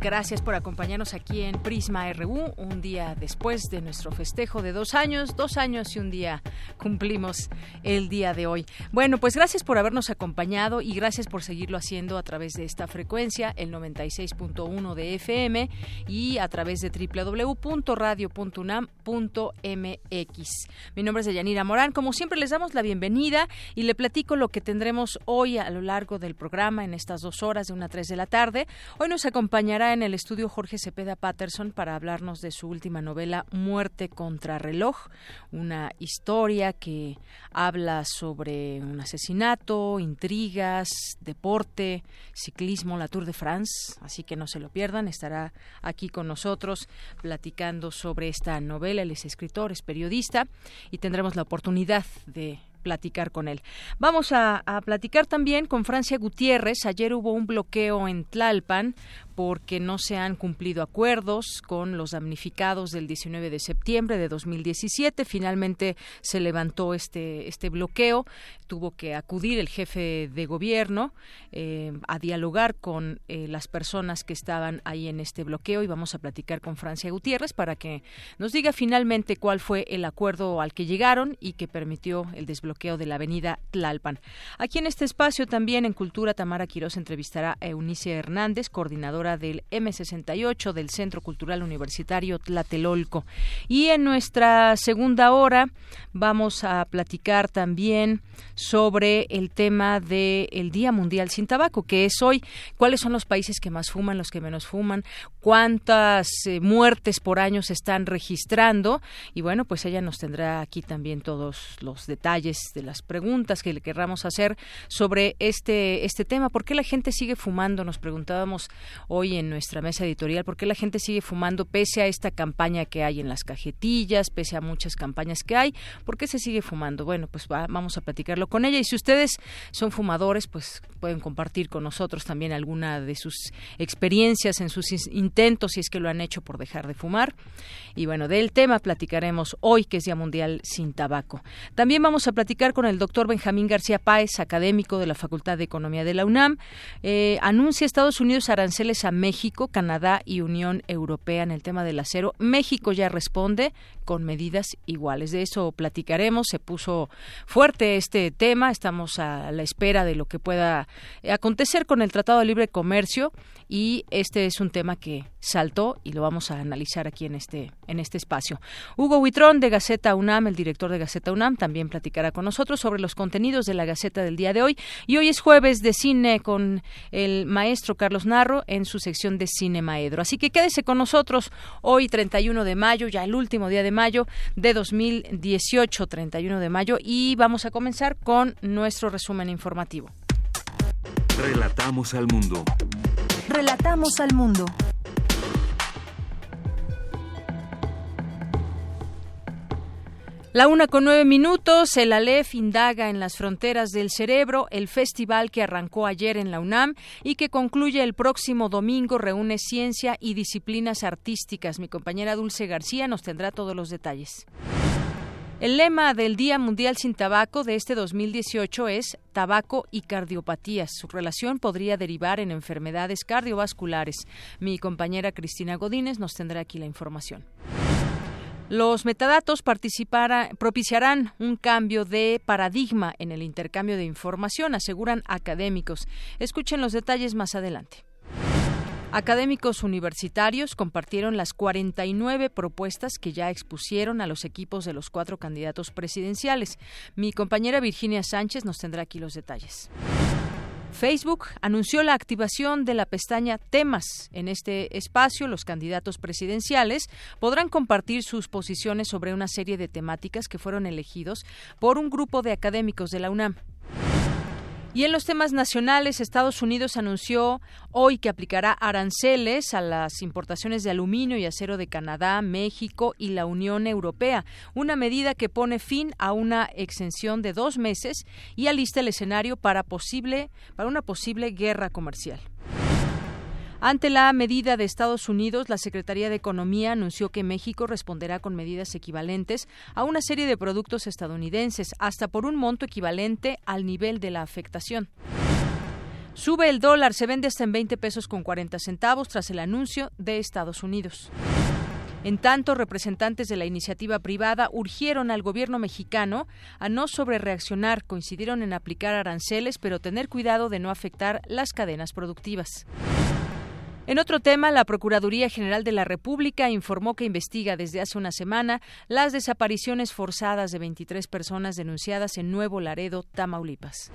Gracias por acompañarnos aquí en Prisma RU, un día después de nuestro festejo de dos años. Dos años y un día cumplimos el día de hoy. Bueno, pues gracias por habernos acompañado y gracias por seguirlo haciendo a través de esta frecuencia, el 96.1 de FM y a través de www.radio.unam.mx. Mi nombre es Deyanira Morán. Como siempre, les damos la bienvenida y le platico lo que tendremos hoy a lo largo del programa en estas dos horas de una a tres de la tarde. Hoy nos acompañará en el estudio Jorge Cepeda Patterson para hablarnos de su última novela Muerte contra reloj, una historia que habla sobre un asesinato, intrigas, deporte, ciclismo, la Tour de France, así que no se lo pierdan, estará aquí con nosotros platicando sobre esta novela, él es escritor, es periodista y tendremos la oportunidad de platicar con él. Vamos a, a, platicar también con Francia Gutiérrez. Ayer hubo un bloqueo en Tlalpan porque no se han cumplido acuerdos con los damnificados del 19 de septiembre de 2017. Finalmente se levantó este, este bloqueo. Tuvo que acudir el jefe de gobierno eh, a dialogar con eh, las personas que estaban ahí en este bloqueo y vamos a platicar con Francia Gutiérrez para que nos diga finalmente cuál fue el acuerdo al que llegaron y que permitió el desbloqueo de la avenida Tlalpan. Aquí en este espacio también en Cultura Tamara Quiroz entrevistará a Eunice Hernández, coordinadora del M68 del Centro Cultural Universitario Tlatelolco. Y en nuestra segunda hora vamos a platicar también sobre el tema del Día Mundial sin Tabaco, que es hoy. ¿Cuáles son los países que más fuman, los que menos fuman? ¿Cuántas eh, muertes por año se están registrando? Y bueno, pues ella nos tendrá aquí también todos los detalles de las preguntas que le querramos hacer sobre este, este tema. ¿Por qué la gente sigue fumando? Nos preguntábamos hoy en nuestra mesa editorial, ¿por qué la gente sigue fumando pese a esta campaña que hay en las cajetillas, pese a muchas campañas que hay? ¿Por qué se sigue fumando? Bueno, pues vamos a platicarlo con ella y si ustedes son fumadores, pues pueden compartir con nosotros también alguna de sus experiencias en sus intentos, si es que lo han hecho por dejar de fumar. Y bueno, del tema platicaremos hoy, que es Día Mundial sin Tabaco. También vamos a platicar con el doctor Benjamín García Páez, académico de la Facultad de Economía de la UNAM. Eh, anuncia Estados Unidos aranceles a México, Canadá y Unión Europea en el tema del acero. México ya responde con medidas iguales. De eso platicaremos. Se puso fuerte este tema. Estamos a la espera de lo que pueda acontecer con el Tratado de Libre Comercio y este es un tema que saltó y lo vamos a analizar aquí en este en este espacio. Hugo Huitrón de Gaceta UNAM, el director de Gaceta UNAM, también platicará con nosotros sobre los contenidos de la Gaceta del día de hoy y hoy es jueves de cine con el maestro Carlos Narro en su sección de Cine Maedro. Así que quédese con nosotros hoy 31 de mayo, ya el último día de mayo de 2018, 31 de mayo y vamos a comenzar con nuestro resumen informativo. Relatamos al mundo. Relatamos al mundo. La una con nueve minutos, el Aleph indaga en las fronteras del cerebro, el festival que arrancó ayer en la UNAM y que concluye el próximo domingo reúne ciencia y disciplinas artísticas. Mi compañera Dulce García nos tendrá todos los detalles. El lema del Día Mundial sin Tabaco de este 2018 es Tabaco y cardiopatías. Su relación podría derivar en enfermedades cardiovasculares. Mi compañera Cristina Godínez nos tendrá aquí la información. Los metadatos propiciarán un cambio de paradigma en el intercambio de información, aseguran académicos. Escuchen los detalles más adelante. Académicos universitarios compartieron las 49 propuestas que ya expusieron a los equipos de los cuatro candidatos presidenciales. Mi compañera Virginia Sánchez nos tendrá aquí los detalles. Facebook anunció la activación de la pestaña Temas. En este espacio, los candidatos presidenciales podrán compartir sus posiciones sobre una serie de temáticas que fueron elegidos por un grupo de académicos de la UNAM. Y en los temas nacionales, Estados Unidos anunció hoy que aplicará aranceles a las importaciones de aluminio y acero de Canadá, México y la Unión Europea, una medida que pone fin a una exención de dos meses y alista el escenario para, posible, para una posible guerra comercial. Ante la medida de Estados Unidos, la Secretaría de Economía anunció que México responderá con medidas equivalentes a una serie de productos estadounidenses, hasta por un monto equivalente al nivel de la afectación. Sube el dólar, se vende hasta en 20 pesos con 40 centavos tras el anuncio de Estados Unidos. En tanto, representantes de la iniciativa privada urgieron al gobierno mexicano a no sobrereaccionar, coincidieron en aplicar aranceles, pero tener cuidado de no afectar las cadenas productivas. En otro tema, la Procuraduría General de la República informó que investiga desde hace una semana las desapariciones forzadas de 23 personas denunciadas en Nuevo Laredo, Tamaulipas.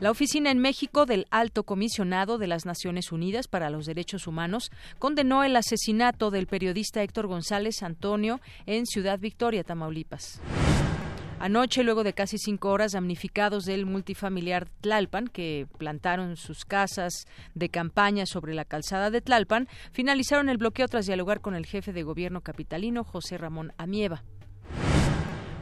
La oficina en México del Alto Comisionado de las Naciones Unidas para los Derechos Humanos condenó el asesinato del periodista Héctor González Antonio en Ciudad Victoria, Tamaulipas. Anoche, luego de casi cinco horas, damnificados del multifamiliar Tlalpan, que plantaron sus casas de campaña sobre la calzada de Tlalpan, finalizaron el bloqueo tras dialogar con el jefe de gobierno capitalino, José Ramón Amieva.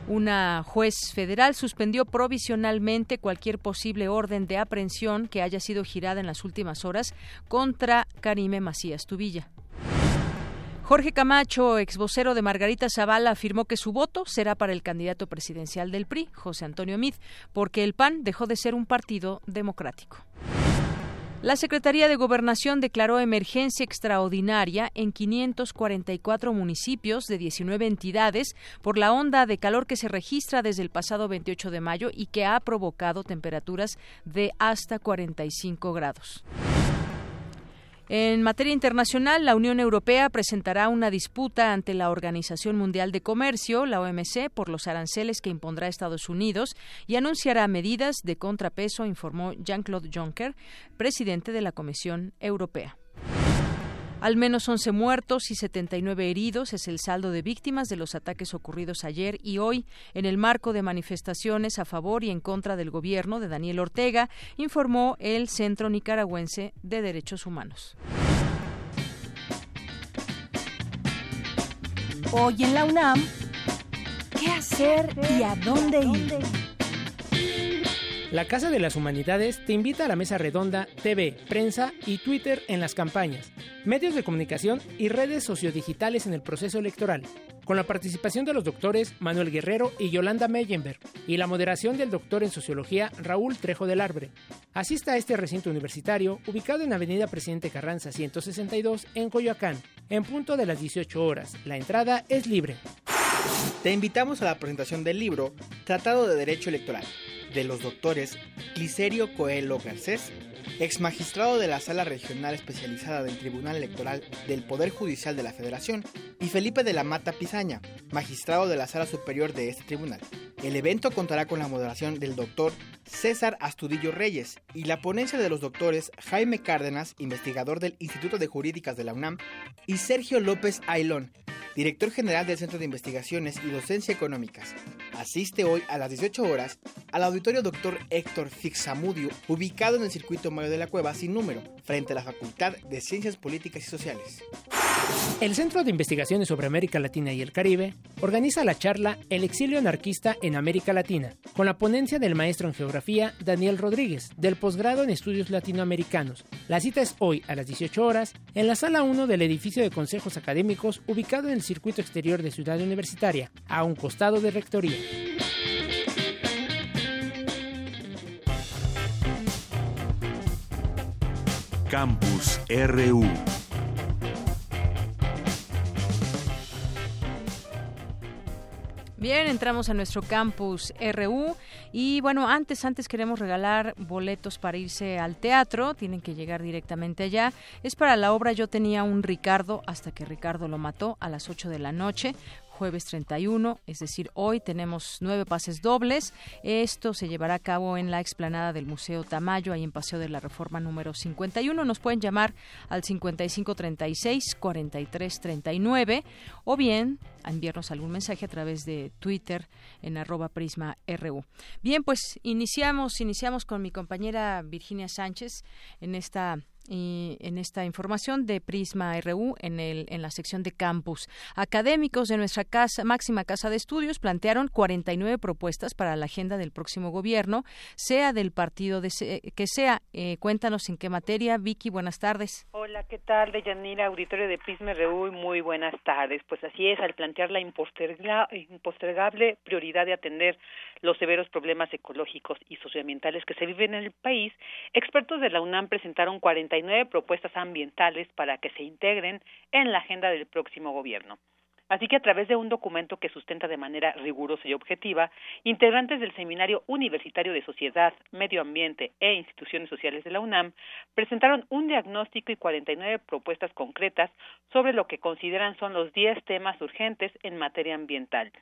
Una juez federal suspendió provisionalmente cualquier posible orden de aprehensión que haya sido girada en las últimas horas contra Karime Macías Tubilla. Jorge Camacho, ex vocero de Margarita Zavala, afirmó que su voto será para el candidato presidencial del PRI, José Antonio Mid, porque el PAN dejó de ser un partido democrático. La Secretaría de Gobernación declaró emergencia extraordinaria en 544 municipios de 19 entidades por la onda de calor que se registra desde el pasado 28 de mayo y que ha provocado temperaturas de hasta 45 grados. En materia internacional, la Unión Europea presentará una disputa ante la Organización Mundial de Comercio, la OMC, por los aranceles que impondrá Estados Unidos y anunciará medidas de contrapeso, informó Jean-Claude Juncker, presidente de la Comisión Europea. Al menos 11 muertos y 79 heridos es el saldo de víctimas de los ataques ocurridos ayer y hoy en el marco de manifestaciones a favor y en contra del gobierno de Daniel Ortega, informó el Centro Nicaragüense de Derechos Humanos. Hoy en la UNAM, ¿qué hacer y a dónde ir? La Casa de las Humanidades te invita a la mesa redonda TV, prensa y Twitter en las campañas, medios de comunicación y redes sociodigitales en el proceso electoral, con la participación de los doctores Manuel Guerrero y Yolanda Meyenberg y la moderación del doctor en sociología Raúl Trejo del Arbre. Asista a este recinto universitario ubicado en Avenida Presidente Carranza 162 en Coyoacán, en punto de las 18 horas. La entrada es libre. Te invitamos a la presentación del libro Tratado de Derecho Electoral de los doctores Cliserio Coelho Garcés, ex magistrado de la Sala Regional Especializada del Tribunal Electoral del Poder Judicial de la Federación, y Felipe de la Mata Pizaña, magistrado de la Sala Superior de este tribunal. El evento contará con la moderación del doctor César Astudillo Reyes y la ponencia de los doctores Jaime Cárdenas, investigador del Instituto de Jurídicas de la UNAM, y Sergio López Ailón, director general del Centro de Investigaciones y Docencia Económicas. Asiste hoy a las 18 horas al auditorio Dr. Héctor Fixamudio, ubicado en el circuito Mayo de la Cueva sin número, frente a la Facultad de Ciencias Políticas y Sociales. El Centro de Investigaciones sobre América Latina y el Caribe organiza la charla El exilio anarquista en América Latina, con la ponencia del maestro en geografía Daniel Rodríguez, del posgrado en estudios latinoamericanos. La cita es hoy a las 18 horas en la sala 1 del edificio de consejos académicos ubicado en el circuito exterior de Ciudad Universitaria, a un costado de Rectoría. Campus RU. Bien, entramos a nuestro campus RU y bueno, antes, antes queremos regalar boletos para irse al teatro, tienen que llegar directamente allá. Es para la obra Yo tenía un Ricardo hasta que Ricardo lo mató a las 8 de la noche jueves 31, es decir, hoy tenemos nueve pases dobles. Esto se llevará a cabo en la explanada del Museo Tamayo, ahí en Paseo de la Reforma número 51. Nos pueden llamar al 5536 4339 o bien enviarnos algún mensaje a través de Twitter en arroba prisma RU. Bien, pues iniciamos, iniciamos con mi compañera Virginia Sánchez en esta y en esta información de Prisma RU en, el, en la sección de campus. Académicos de nuestra casa, máxima casa de estudios plantearon 49 propuestas para la agenda del próximo gobierno, sea del partido de que sea. Eh, cuéntanos en qué materia. Vicky, buenas tardes. Hola, ¿qué tal? De Yanira, auditorio de Prisma RU, muy buenas tardes. Pues así es, al plantear la impostergable prioridad de atender los severos problemas ecológicos y socioambientales que se viven en el país, expertos de la UNAM presentaron 49 propuestas ambientales para que se integren en la agenda del próximo gobierno. Así que a través de un documento que sustenta de manera rigurosa y objetiva, integrantes del Seminario Universitario de Sociedad, Medio Ambiente e Instituciones Sociales de la UNAM presentaron un diagnóstico y 49 propuestas concretas sobre lo que consideran son los 10 temas urgentes en materia ambiental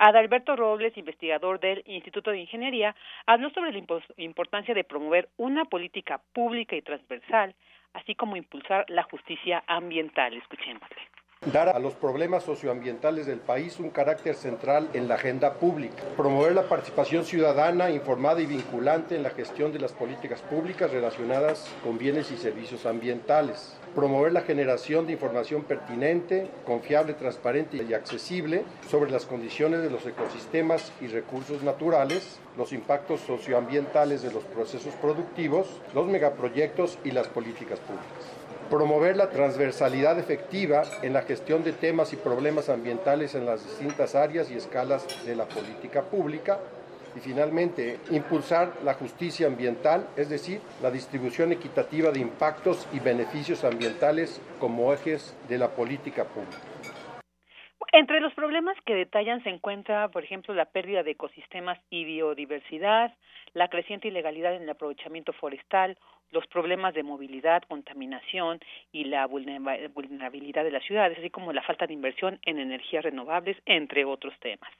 Adalberto Robles, investigador del Instituto de Ingeniería, habló sobre la importancia de promover una política pública y transversal, así como impulsar la justicia ambiental. Escuchémosle dar a los problemas socioambientales del país un carácter central en la agenda pública, promover la participación ciudadana informada y vinculante en la gestión de las políticas públicas relacionadas con bienes y servicios ambientales, promover la generación de información pertinente, confiable, transparente y accesible sobre las condiciones de los ecosistemas y recursos naturales, los impactos socioambientales de los procesos productivos, los megaproyectos y las políticas públicas promover la transversalidad efectiva en la gestión de temas y problemas ambientales en las distintas áreas y escalas de la política pública, y finalmente impulsar la justicia ambiental, es decir, la distribución equitativa de impactos y beneficios ambientales como ejes de la política pública. Entre los problemas que detallan se encuentra, por ejemplo, la pérdida de ecosistemas y biodiversidad, la creciente ilegalidad en el aprovechamiento forestal, los problemas de movilidad, contaminación y la vulnerabilidad de las ciudades, así como la falta de inversión en energías renovables, entre otros temas.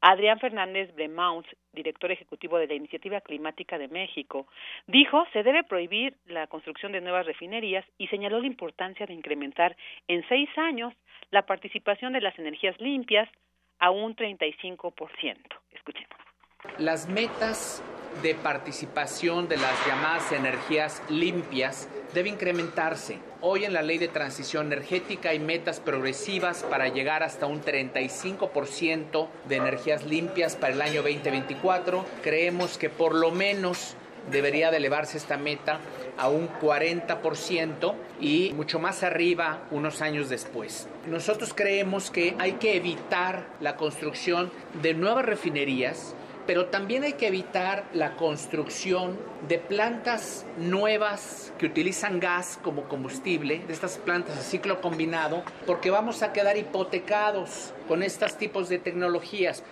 Adrián Fernández Bremaus, director ejecutivo de la Iniciativa Climática de México, dijo se debe prohibir la construcción de nuevas refinerías y señaló la importancia de incrementar en seis años la participación de las energías limpias a un 35%. Escuchemos. Las metas de participación de las llamadas energías limpias debe incrementarse. Hoy en la ley de transición energética hay metas progresivas para llegar hasta un 35% de energías limpias para el año 2024. Creemos que por lo menos debería de elevarse esta meta a un 40% y mucho más arriba unos años después. Nosotros creemos que hay que evitar la construcción de nuevas refinerías pero también hay que evitar la construcción de plantas nuevas que utilizan gas como combustible, de estas plantas de ciclo combinado, porque vamos a quedar hipotecados con estos tipos de tecnologías.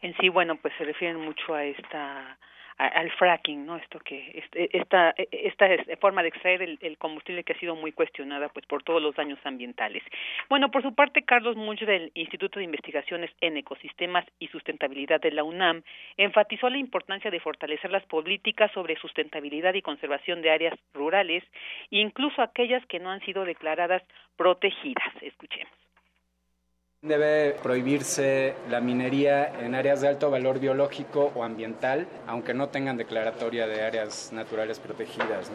En sí, bueno, pues se refieren mucho a esta al fracking, ¿no? Esto que esta esta forma de extraer el, combustible que ha sido muy cuestionada pues por todos los daños ambientales. Bueno, por su parte Carlos Munch del Instituto de Investigaciones en Ecosistemas y Sustentabilidad de la UNAM enfatizó la importancia de fortalecer las políticas sobre sustentabilidad y conservación de áreas rurales, incluso aquellas que no han sido declaradas protegidas. Escuchemos. Debe prohibirse la minería en áreas de alto valor biológico o ambiental, aunque no tengan declaratoria de áreas naturales protegidas.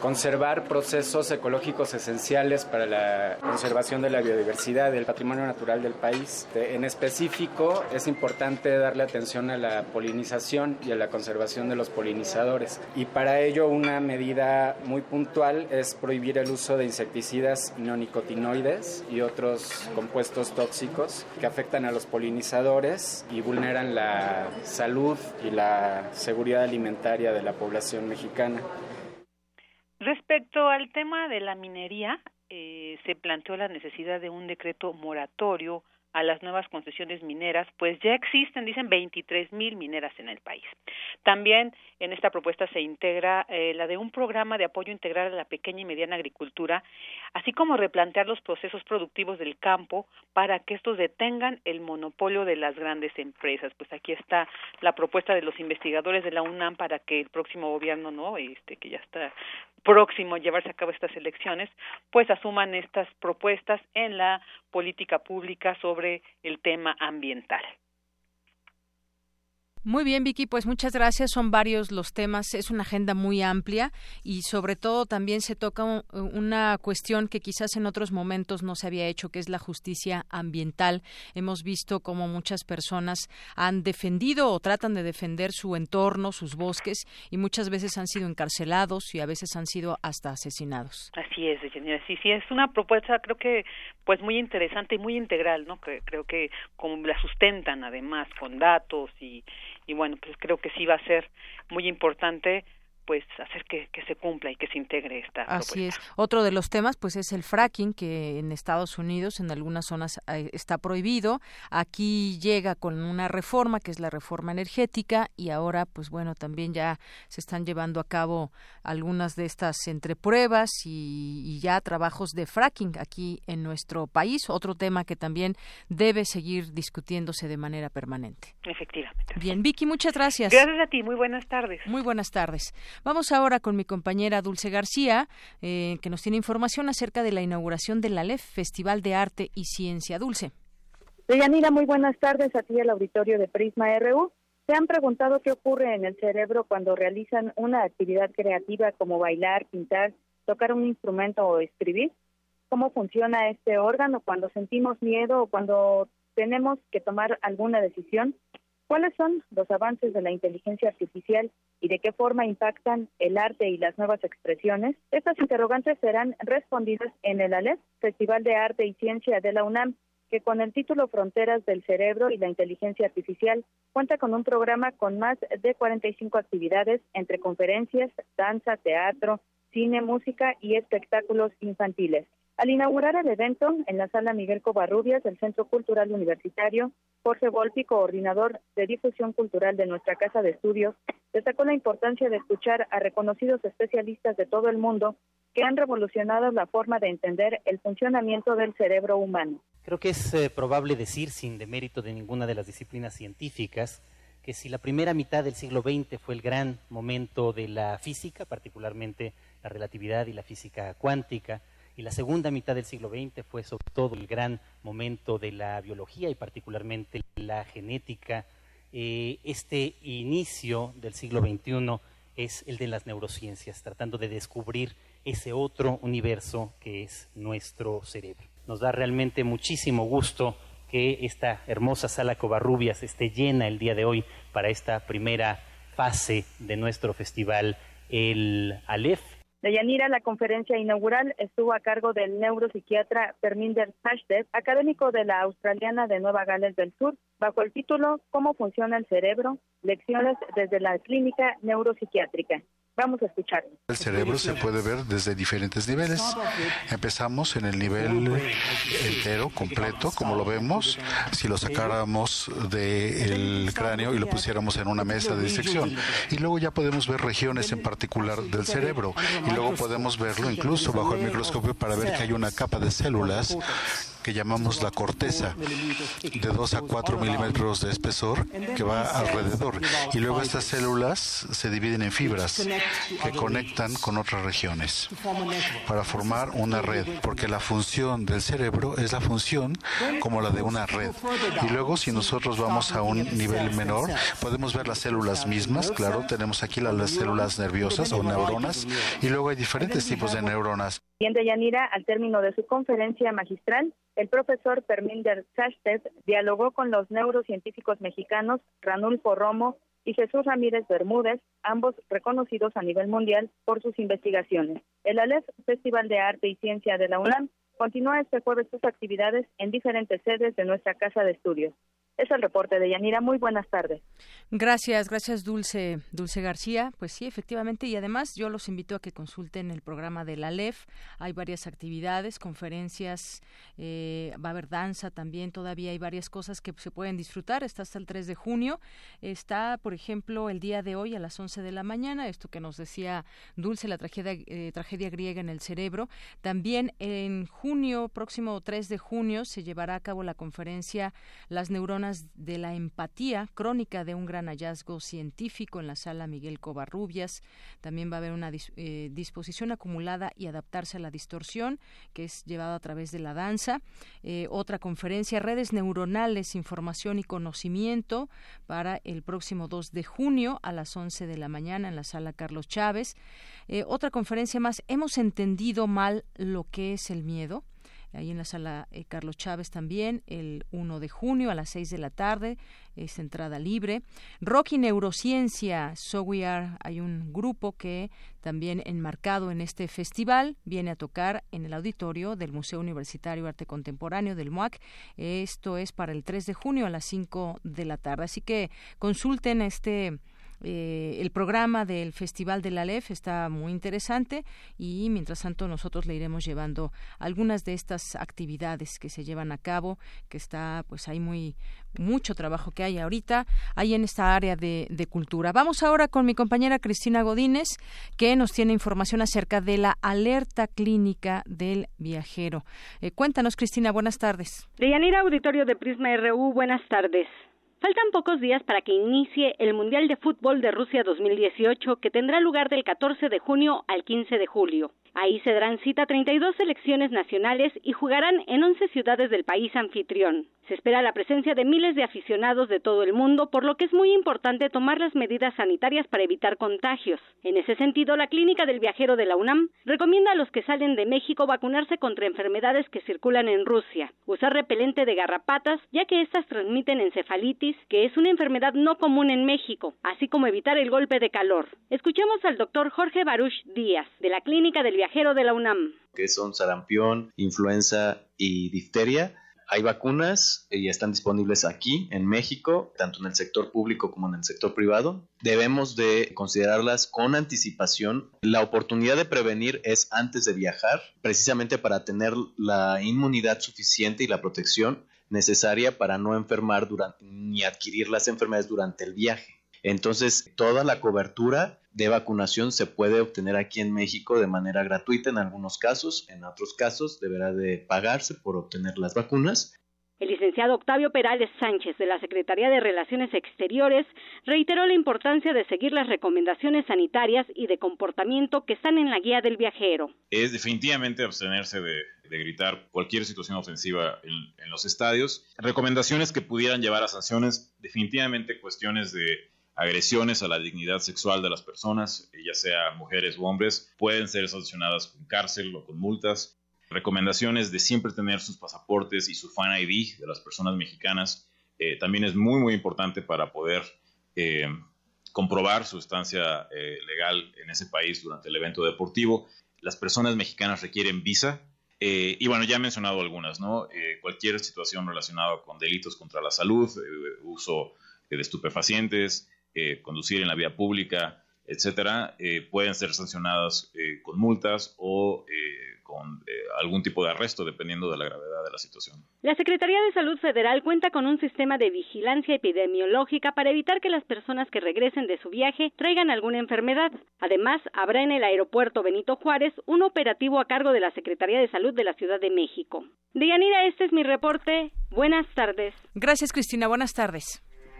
Conservar procesos ecológicos esenciales para la conservación de la biodiversidad, del patrimonio natural del país. En específico, es importante darle atención a la polinización y a la conservación de los polinizadores. Y para ello, una medida muy puntual es prohibir el uso de insecticidas neonicotinoides y otros compuestos tóxicos que afectan a los polinizadores y vulneran la salud y la seguridad alimentaria de la población mexicana. Respecto al tema de la minería, eh, se planteó la necesidad de un decreto moratorio a las nuevas concesiones mineras, pues ya existen, dicen, 23 mil mineras en el país. También en esta propuesta se integra eh, la de un programa de apoyo integral a la pequeña y mediana agricultura, así como replantear los procesos productivos del campo para que estos detengan el monopolio de las grandes empresas. Pues aquí está la propuesta de los investigadores de la UNAM para que el próximo gobierno, no, este que ya está próximo a llevarse a cabo estas elecciones, pues asuman estas propuestas en la política pública sobre el tema ambiental. Muy bien, Vicky, pues muchas gracias. Son varios los temas, es una agenda muy amplia y sobre todo también se toca una cuestión que quizás en otros momentos no se había hecho, que es la justicia ambiental. Hemos visto cómo muchas personas han defendido o tratan de defender su entorno, sus bosques y muchas veces han sido encarcelados y a veces han sido hasta asesinados. Así es, señora. Sí, sí, es una propuesta creo que pues muy interesante y muy integral, ¿no? Que creo que como la sustentan además con datos y y bueno, pues creo que sí va a ser muy importante pues hacer que, se cumpla y que se integre esta Así es. Otro de los temas pues es el fracking que en Estados Unidos en algunas zonas eh, está prohibido. Aquí llega con una reforma que es la reforma energética y ahora pues bueno también ya se están llevando a cabo algunas de estas entre pruebas y, y ya trabajos de fracking aquí en nuestro país. Otro tema que también debe seguir discutiéndose de manera permanente. Efectivamente. Bien, Vicky, muchas gracias. Gracias a ti. Muy buenas tardes. Muy buenas tardes. Vamos ahora con mi compañera Dulce García, eh, que nos tiene información acerca de la inauguración del ALEF, Festival de Arte y Ciencia. Dulce. Deyanira, muy buenas tardes a ti el auditorio de Prisma RU. ¿Se han preguntado qué ocurre en el cerebro cuando realizan una actividad creativa como bailar, pintar, tocar un instrumento o escribir? ¿Cómo funciona este órgano cuando sentimos miedo o cuando tenemos que tomar alguna decisión? ¿Cuáles son los avances de la inteligencia artificial y de qué forma impactan el arte y las nuevas expresiones? Estas interrogantes serán respondidas en el ALEP, Festival de Arte y Ciencia de la UNAM, que con el título Fronteras del Cerebro y la Inteligencia Artificial cuenta con un programa con más de 45 actividades entre conferencias, danza, teatro, cine, música y espectáculos infantiles. Al inaugurar el evento en la sala Miguel Covarrubias del Centro Cultural Universitario, Jorge Volpi, coordinador de difusión cultural de nuestra Casa de Estudios, destacó la importancia de escuchar a reconocidos especialistas de todo el mundo que han revolucionado la forma de entender el funcionamiento del cerebro humano. Creo que es eh, probable decir, sin demérito de ninguna de las disciplinas científicas, que si la primera mitad del siglo XX fue el gran momento de la física, particularmente la relatividad y la física cuántica, y la segunda mitad del siglo XX fue sobre todo el gran momento de la biología y particularmente la genética. Eh, este inicio del siglo XXI es el de las neurociencias, tratando de descubrir ese otro universo que es nuestro cerebro. Nos da realmente muchísimo gusto que esta hermosa sala Covarrubias esté llena el día de hoy para esta primera fase de nuestro festival, el Aleph, de Yanira, la conferencia inaugural estuvo a cargo del neuropsiquiatra Perminder Sashdev, académico de la Australiana de Nueva Gales del Sur, bajo el título Cómo funciona el cerebro, lecciones desde la clínica neuropsiquiátrica. Vamos a escucharlo. El cerebro se puede ver desde diferentes niveles. Empezamos en el nivel entero, completo, como lo vemos, si lo sacáramos del cráneo y lo pusiéramos en una mesa de disección. Y luego ya podemos ver regiones en particular del cerebro. Y luego podemos verlo incluso bajo el microscopio para ver que hay una capa de células que llamamos la corteza, de 2 a 4 milímetros de espesor que va alrededor. Y luego estas células se dividen en fibras que conectan con otras regiones para formar una red, porque la función del cerebro es la función como la de una red. Y luego si nosotros vamos a un nivel menor, podemos ver las células mismas, claro, tenemos aquí las, células nerviosas o neuronas, y luego hay diferentes tipos de neuronas. Bien, Yanira, al término de su conferencia magistral, el profesor Perminder Sashtev dialogó con los neurocientíficos mexicanos Ranulfo Romo y Jesús Ramírez Bermúdez, ambos reconocidos a nivel mundial por sus investigaciones. El ALEF, Festival de Arte y Ciencia de la UNAM, continúa este jueves sus actividades en diferentes sedes de nuestra casa de estudios. Es el reporte de Yanira. Muy buenas tardes. Gracias, gracias Dulce, Dulce García. Pues sí, efectivamente, y además yo los invito a que consulten el programa de la LEF. Hay varias actividades, conferencias, eh, va a haber danza también, todavía hay varias cosas que se pueden disfrutar. Está hasta el 3 de junio. Está, por ejemplo, el día de hoy a las 11 de la mañana, esto que nos decía Dulce, la tragedia, eh, tragedia griega en el cerebro. También en junio, próximo 3 de junio, se llevará a cabo la conferencia Las neuronas de la empatía, crónica de un gran hallazgo científico en la sala Miguel Covarrubias. También va a haber una eh, disposición acumulada y adaptarse a la distorsión, que es llevada a través de la danza. Eh, otra conferencia, redes neuronales, información y conocimiento, para el próximo 2 de junio a las 11 de la mañana en la sala Carlos Chávez. Eh, otra conferencia más, hemos entendido mal lo que es el miedo ahí en la sala eh, Carlos Chávez también, el 1 de junio a las 6 de la tarde, es entrada libre. Rock Neurociencia, So We Are, hay un grupo que también enmarcado en este festival viene a tocar en el auditorio del Museo Universitario Arte Contemporáneo del MUAC. Esto es para el 3 de junio a las 5 de la tarde. Así que consulten este eh, el programa del Festival de la LEF está muy interesante y mientras tanto nosotros le iremos llevando algunas de estas actividades que se llevan a cabo, que está pues hay muy mucho trabajo que hay ahorita ahí en esta área de, cultura. Vamos ahora con mi compañera Cristina Godínez que nos tiene información acerca de la alerta clínica del viajero. Eh, cuéntanos Cristina, buenas tardes. Deyanira Auditorio de Prisma RU, buenas tardes. Faltan pocos días para que inicie el Mundial de Fútbol de Rusia 2018 que tendrá lugar del 14 de junio al 15 de julio. Ahí se darán cita 32 selecciones nacionales y jugarán en 11 ciudades del país anfitrión. Se espera la presencia de miles de aficionados de todo el mundo, por lo que es muy importante tomar las medidas sanitarias para evitar contagios. En ese sentido, la Clínica del Viajero de la UNAM recomienda a los que salen de México vacunarse contra enfermedades que circulan en Rusia, usar repelente de garrapatas, ya que estas transmiten encefalitis, que es una enfermedad no común en México, así como evitar el golpe de calor. Escuchemos al doctor Jorge Baruch Díaz, de la Clínica del Viajero de la UNAM. Que son sarampión, influenza y difteria hay vacunas y eh, están disponibles aquí en México, tanto en el sector público como en el sector privado. Debemos de considerarlas con anticipación. La oportunidad de prevenir es antes de viajar, precisamente para tener la inmunidad suficiente y la protección necesaria para no enfermar durante, ni adquirir las enfermedades durante el viaje. Entonces, toda la cobertura de vacunación se puede obtener aquí en México de manera gratuita en algunos casos, en otros casos deberá de pagarse por obtener las vacunas. El licenciado Octavio Perales Sánchez de la Secretaría de Relaciones Exteriores reiteró la importancia de seguir las recomendaciones sanitarias y de comportamiento que están en la guía del viajero. Es definitivamente abstenerse de, gritar cualquier situación ofensiva en, en los estadios. Recomendaciones que pudieran llevar a sanciones, definitivamente cuestiones de agresiones a la dignidad sexual de las personas, ya sea mujeres u hombres, pueden ser sancionadas con cárcel o con multas. Recomendaciones de siempre tener sus pasaportes y su Fan ID de las personas mexicanas eh, también es muy, muy importante para poder eh, comprobar su estancia eh, legal en ese país durante el evento deportivo. Las personas mexicanas requieren visa. y bueno, ya he mencionado algunas, ¿no? cualquier situación relacionada con delitos contra la salud, uso de estupefacientes, eh, conducir en la vía pública, etcétera, eh, pueden ser sancionadas eh, con multas o con algún tipo de arresto, dependiendo de la gravedad de la situación. La Secretaría de Salud Federal cuenta con un sistema de vigilancia epidemiológica para evitar que las personas que regresen de su viaje traigan alguna enfermedad. Además, habrá en el aeropuerto Benito Juárez un operativo a cargo de la Secretaría de Salud de la Ciudad de México. Deyanira, este es mi reporte. Buenas tardes. Gracias, Cristina. Buenas tardes.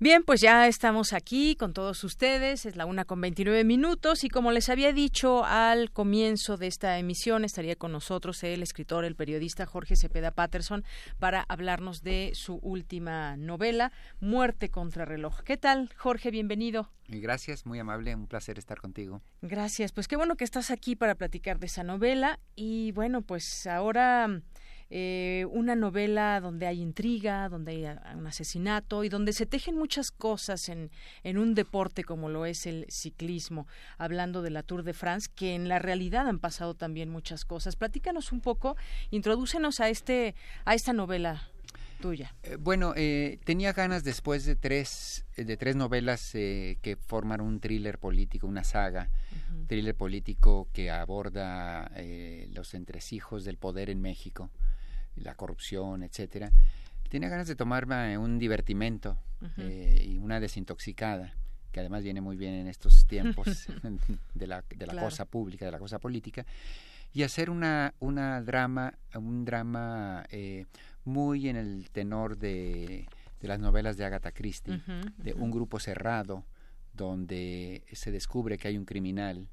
Bien, pues ya estamos aquí con todos ustedes, es la una con 29 minutos y como les había dicho al comienzo de esta emisión, estaría con nosotros el escritor, el periodista Jorge Cepeda Patterson para hablarnos de su última novela, Muerte contra reloj. ¿Qué tal, Jorge? Bienvenido. Gracias, muy amable, un placer estar contigo. Gracias, pues qué bueno que estás aquí para platicar de esa novela y bueno, pues ahora eh, una novela donde hay intriga, donde hay un asesinato y donde se tejen muchas cosas en, en un deporte como lo es el ciclismo, hablando de la Tour de France, que en la realidad han pasado también muchas cosas. Platícanos un poco, introdúcenos a, este, a esta novela tuya. Eh, bueno, eh, tenía ganas después de tres, de tres novelas que forman un thriller político, una saga, thriller político que aborda los entresijos del poder en México la corrupción, etcétera, tenía ganas de tomarme un divertimento eh, y una desintoxicada, que además viene muy bien en estos tiempos de la, de la cosa pública, de la cosa política, y hacer una, una drama, un drama eh, muy en el tenor de, de, las novelas de Agatha Christie, de un grupo cerrado donde se descubre que hay un criminal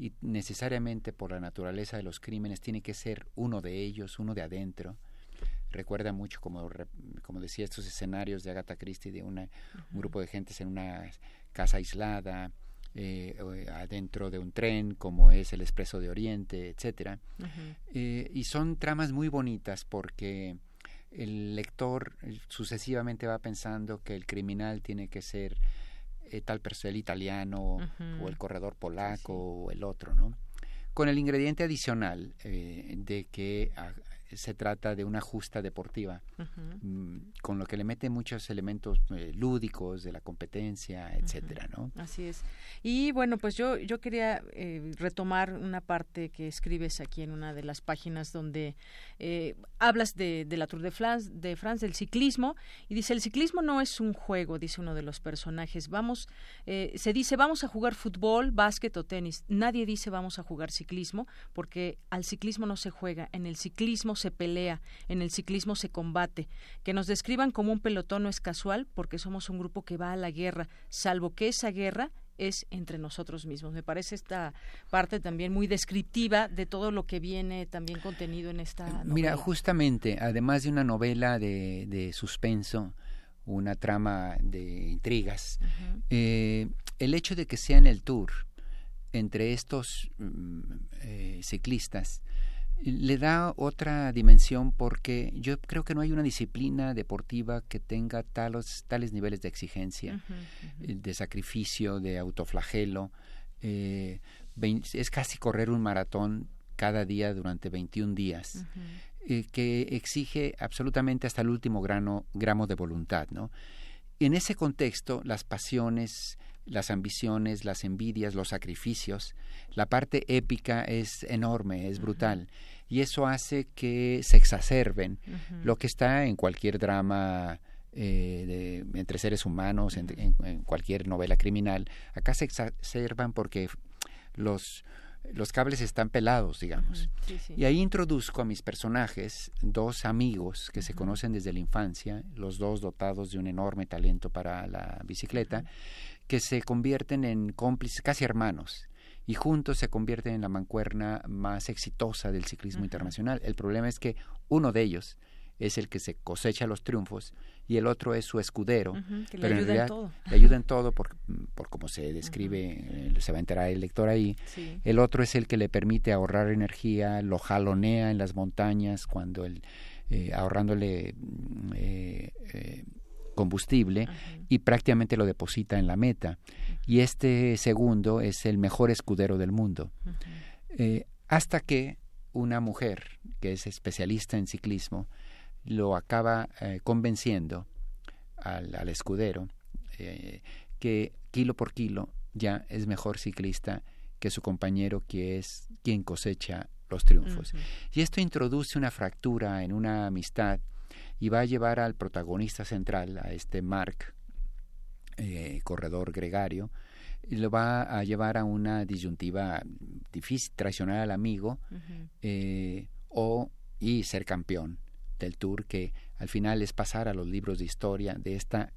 y necesariamente por la naturaleza de los crímenes tiene que ser uno de ellos, uno de adentro. Recuerda mucho, como, como decía, estos escenarios de Agatha Christie, de una, un grupo de gentes en una casa aislada, eh, adentro de un tren, como es el Expreso de Oriente, etcétera. Eh, y son tramas muy bonitas porque el lector eh, sucesivamente va pensando que el criminal tiene que ser eh, tal persona, el italiano o el corredor polaco o el otro, ¿no? Con el ingrediente adicional eh, de que se trata de una justa deportiva, mm, con lo que le mete muchos elementos eh, lúdicos de la competencia, etcétera, ¿no? Así es. Y bueno, pues yo yo quería eh, retomar una parte que escribes aquí en una de las páginas donde eh, hablas de, la Tour de France, de France, del ciclismo, y dice el ciclismo no es un juego, dice uno de los personajes. Vamos, se dice vamos a jugar fútbol, básquet o tenis. Nadie dice vamos a jugar ciclismo, porque al ciclismo no se juega, en el ciclismo se pelea, en el ciclismo se combate. Que nos describan como un pelotón no es casual porque somos un grupo que va a la guerra, salvo que esa guerra es entre nosotros mismos. Me parece esta parte también muy descriptiva de todo lo que viene también contenido en esta novela. Mira, justamente, además de una novela de, suspenso, una trama de intrigas, eh, el hecho de que sea en el tour entre estos mm, eh, ciclistas le da otra dimensión porque yo creo que no hay una disciplina deportiva que tenga talos, tales niveles de exigencia, eh, de sacrificio, de autoflagelo. Eh, es casi correr un maratón cada día durante 21 días, eh, que exige absolutamente hasta el último grano, gramo de voluntad. ¿no? En ese contexto, las pasiones, las ambiciones, las envidias, los sacrificios, la parte épica es enorme, es brutal. Y eso hace que se exacerben lo que está en cualquier drama eh, de, entre seres humanos, en, cualquier novela criminal. Acá se exacerban porque los, los cables están pelados, digamos. Y ahí introduzco a mis personajes, dos amigos que se conocen desde la infancia, los dos dotados de un enorme talento para la bicicleta, que se convierten en cómplices, casi hermanos y juntos se convierten en la mancuerna más exitosa del ciclismo internacional. El problema es que uno de ellos es el que se cosecha los triunfos y el otro es su escudero, pero le en realidad todo. le ayuda en todo por, por como se describe, eh, se va a enterar el lector ahí. El otro es el que le permite ahorrar energía, lo jalonea en las montañas cuando el, eh, ahorrándole mm, eh, combustible y prácticamente lo deposita en la meta. Y este segundo es el mejor escudero del mundo. Eh, hasta que una mujer que es especialista en ciclismo lo acaba eh, convenciendo al, al escudero eh, que kilo por kilo ya es mejor ciclista que su compañero que es quien cosecha los triunfos. Y esto introduce una fractura en una amistad y va a llevar al protagonista central, a este Mark, eh, corredor gregario, y lo va a llevar a una disyuntiva difícil, traicionar al amigo eh, o y ser campeón del tour que al final es pasar a los libros de historia de esta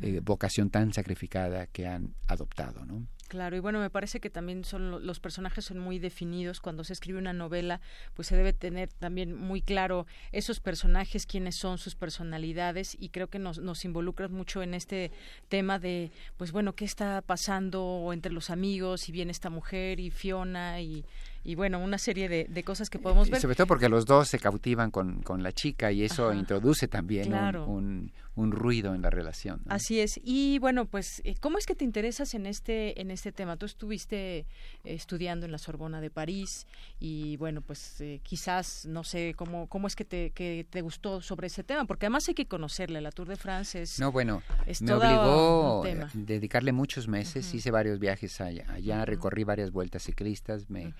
eh, vocación tan sacrificada que han adoptado, ¿no? Claro, y bueno, me parece que también son los personajes son muy definidos. Cuando se escribe una novela, pues se debe tener también muy claro esos personajes, quiénes son sus personalidades, y creo que nos, nos involucran mucho en este tema de, pues bueno, qué está pasando entre los amigos, y viene esta mujer y Fiona y y bueno, una serie de, cosas que podemos ver. sobre todo porque los dos se cautivan con, con la chica y eso introduce también un, un, ruido en la relación. Así es. Y bueno, pues, eh, ¿cómo es que te interesas en este, en este tema? Tú estuviste eh, estudiando en la Sorbona de París y bueno, pues eh, quizás, no sé, ¿cómo, cómo es que te, que te gustó sobre ese tema? Porque además hay que conocerle, la Tour de France es... No, bueno, me obligó a dedicarle muchos meses, hice varios viajes allá, allá recorrí varias vueltas ciclistas, me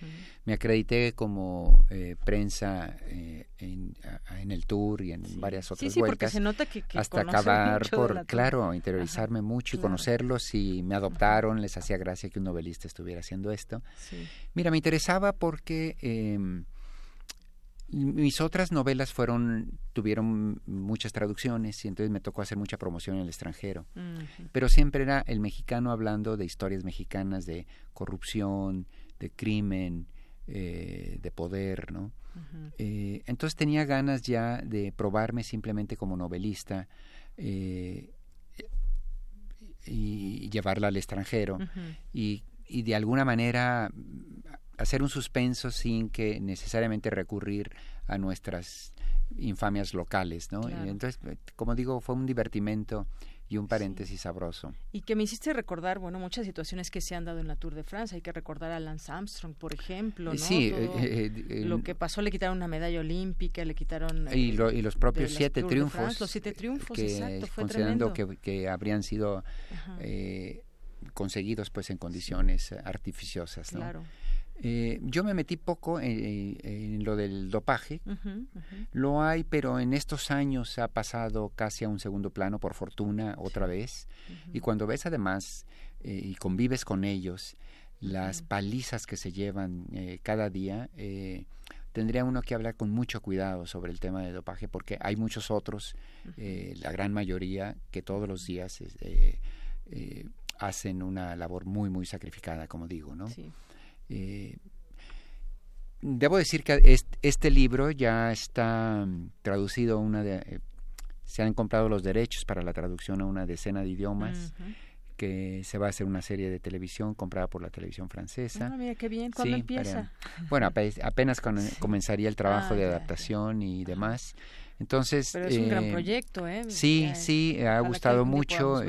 me acredité como eh, prensa eh, en, en, el tour y en varias otras sí, sí, vueltas. Porque se nota que, hasta acabar por, claro, interiorizarme mucho y conocerlos y me adoptaron, les hacía gracia que un novelista estuviera haciendo esto. Mira, me interesaba porque em, mis otras novelas fueron tuvieron muchas traducciones y entonces me tocó hacer mucha promoción en el extranjero. Pero siempre era el mexicano hablando de historias mexicanas de corrupción, de crimen, eh, de poder, ¿no? Eh, entonces tenía ganas ya de probarme simplemente como novelista eh, y llevarla al extranjero. Y, y, de alguna manera hacer un suspenso sin que necesariamente recurrir a nuestras infamias locales, ¿no? Entonces, como digo, fue un divertimento y un paréntesis sabroso. Y que me hiciste recordar, bueno, muchas situaciones que se han dado en la Tour de France. Hay que recordar a Lance Armstrong, por ejemplo, ¿no? Sí, eh, eh, lo que pasó, le quitaron una medalla olímpica, le quitaron... Y, y los propios siete triunfos. los siete triunfos, que, exacto, fue considerando que, que, habrían sido eh, conseguidos pues en condiciones artificiosas, ¿no? Claro. Eh, yo me metí poco en, lo del dopaje. Lo hay, pero en estos años ha pasado casi a un segundo plano, por fortuna, otra vez. Y cuando ves además eh, y convives con ellos, las palizas que se llevan eh, cada día, tendría uno que hablar con mucho cuidado sobre el tema del dopaje, porque hay muchos otros, la gran mayoría, que todos los días hacen una labor muy, muy sacrificada, como digo, ¿no? Sí. Eh, debo decir que este, libro ya está mm, traducido a una de, eh, se han comprado los derechos para la traducción a una decena de idiomas. que se va a hacer una serie de televisión comprada por la televisión francesa. Ah, mira qué bien, ¿cuándo empieza? bueno, apenas comenzaría el trabajo de ah, adaptación y demás. Entonces, Pero es un gran eh, proyecto, ¿eh? Sí, sí, ha gustado mucho,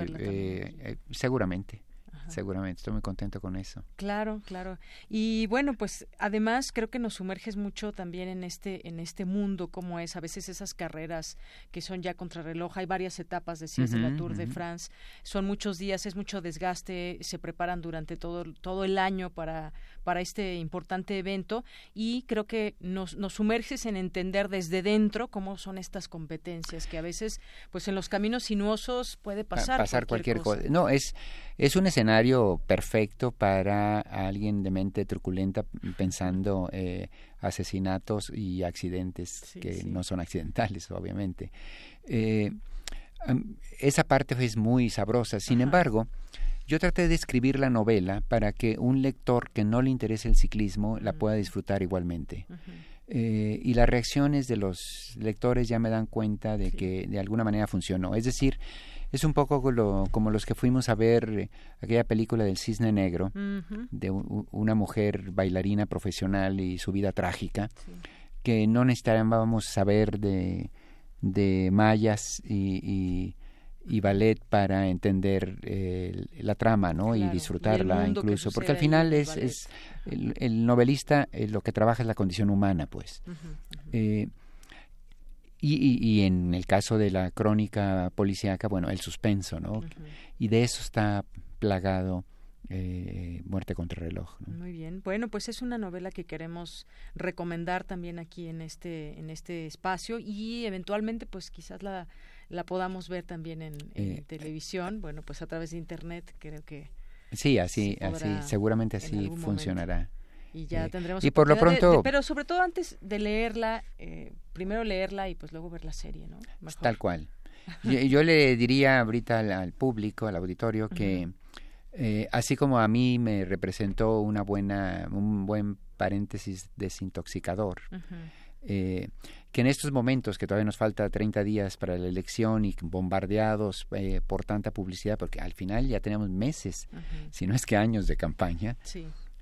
seguramente seguramente. Estoy muy contento con eso. Claro, claro. Y bueno, pues además creo que nos sumerges mucho también en este en este mundo como es a veces esas carreras que son ya contrarreloj. Hay varias etapas de uh la Tour de France. Son muchos días, es mucho desgaste, se preparan durante todo todo el año para para este importante evento y creo que nos, nos sumerges en entender desde dentro cómo son estas competencias que a veces pues en los caminos sinuosos puede pasar, pasar cualquier, cosa. No, es es un escenario perfecto para alguien de mente truculenta pensando eh, asesinatos y accidentes que no son accidentales, obviamente. Eh, esa parte es muy sabrosa. Sin embargo, yo traté de escribir la novela para que un lector que no le interese el ciclismo la pueda disfrutar igualmente. Eh, y las reacciones de los lectores ya me dan cuenta de que de alguna manera funcionó. Es decir, es un poco como los que fuimos a ver eh, aquella película del cisne negro, de una mujer bailarina profesional y su vida trágica, que no necesitábamos saber de, de mayas y, y, ballet para entender eh, la trama ¿no? y disfrutarla incluso, porque al final es, es el, novelista eh, lo que trabaja es la condición humana, pues. Y, y, en el caso de la crónica policíaca, bueno, el suspenso, ¿no? Y de eso está plagado eh, Muerte contra reloj. Muy bien. Bueno, pues es una novela que queremos recomendar también aquí en este en este espacio y eventualmente, pues quizás la, la podamos ver también en, eh, televisión. Bueno, pues a través de internet creo que sí, así, así, seguramente así funcionará. Y ya tendremos y por lo pronto pero sobre todo antes de leerla primero leerla y pues luego ver la serie no tal cual. Yo, le diría ahorita al, público al auditorio que así como a mí me representó una buena un buen paréntesis desintoxicador eh, que en estos momentos, que todavía nos falta 30 días para la elección y bombardeados eh, por tanta publicidad, porque al final ya tenemos meses, si no es que años de campaña,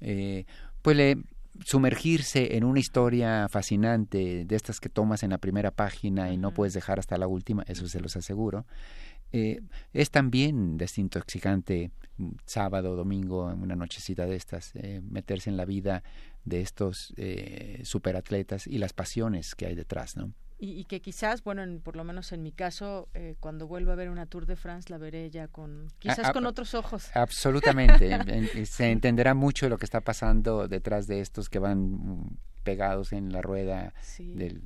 eh, pues sumergirse en una historia fascinante de estas que tomas en la primera página y no puedes dejar hasta la última, eso se los aseguro. es también desintoxicante mm, sábado, domingo, en una nochecita de estas, meterse en la vida de estos eh, superatletas y las pasiones que hay detrás, ¿no? Y, que quizás, bueno, por lo menos en mi caso, eh, cuando vuelva a ver una Tour de France, la veré ya con, quizás con otros ojos. Absolutamente. se entenderá mucho lo que está pasando detrás de estos que van pegados en la rueda del,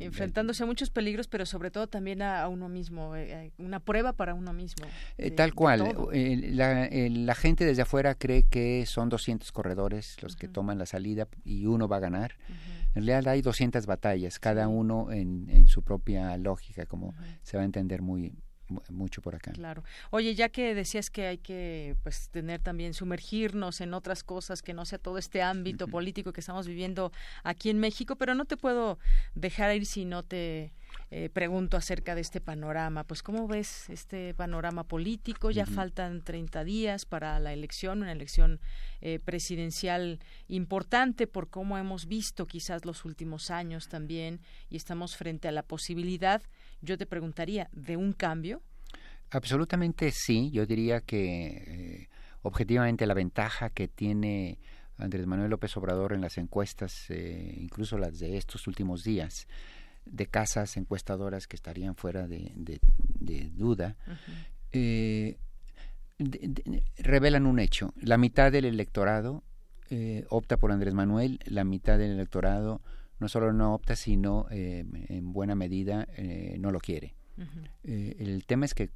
enfrentándose a muchos peligros pero sobre todo también a, uno mismo eh, eh, una prueba para uno mismo eh, tal cual la, la, gente desde afuera cree que son 200 corredores los que toman la salida y uno va a ganar. En realidad hay 200 batallas cada uno en, en, su propia lógica como se va a entender muy mucho por acá. Claro. Oye, ya que decías que hay que pues tener también sumergirnos en otras cosas que no sea todo este ámbito político que estamos viviendo aquí en México, pero no te puedo dejar ir si no te eh, pregunto acerca de este panorama. Pues, ¿cómo ves este panorama político? Ya faltan 30 días para la elección, una elección eh, presidencial importante por cómo hemos visto quizás los últimos años también y estamos frente a la posibilidad yo te preguntaría, ¿de un cambio? Absolutamente sí. Yo diría que eh, objetivamente la ventaja que tiene Andrés Manuel López Obrador en las encuestas, eh, incluso las de estos últimos días, de casas encuestadoras que estarían fuera de, duda, eh, revelan un hecho. La mitad del electorado opta por Andrés Manuel, la mitad del electorado no solo no opta, sino eh, en buena medida eh, no lo quiere. Eh, el tema es que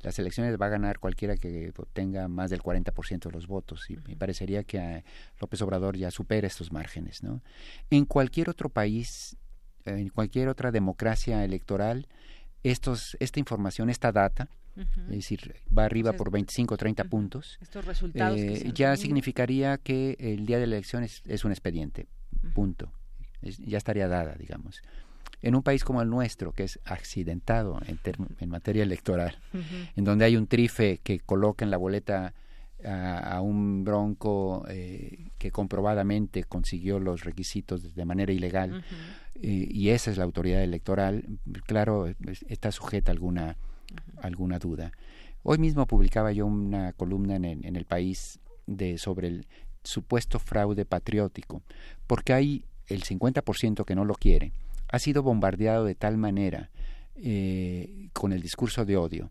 las elecciones va a ganar cualquiera que tenga más del 40% de los votos y me parecería que López Obrador ya supera estos márgenes. ¿no? En cualquier otro país, en cualquier otra democracia electoral, estos, esta información, esta data, es decir, va arriba por 25 o 30 puntos, Estos resultados ya significaría que el día de la elección es, es un expediente, punto ya estaría dada, digamos. En un país como el nuestro, que es accidentado en, en materia electoral, en donde hay un trife que coloca en la boleta a, un bronco eh, que comprobadamente consiguió los requisitos de manera ilegal, eh, y esa es la autoridad electoral, claro, está sujeta a alguna, alguna duda. Hoy mismo publicaba yo una columna en en el país de, sobre el supuesto fraude patriótico, porque hay el 50% que no lo quiere, ha sido bombardeado de tal manera eh, con el discurso de odio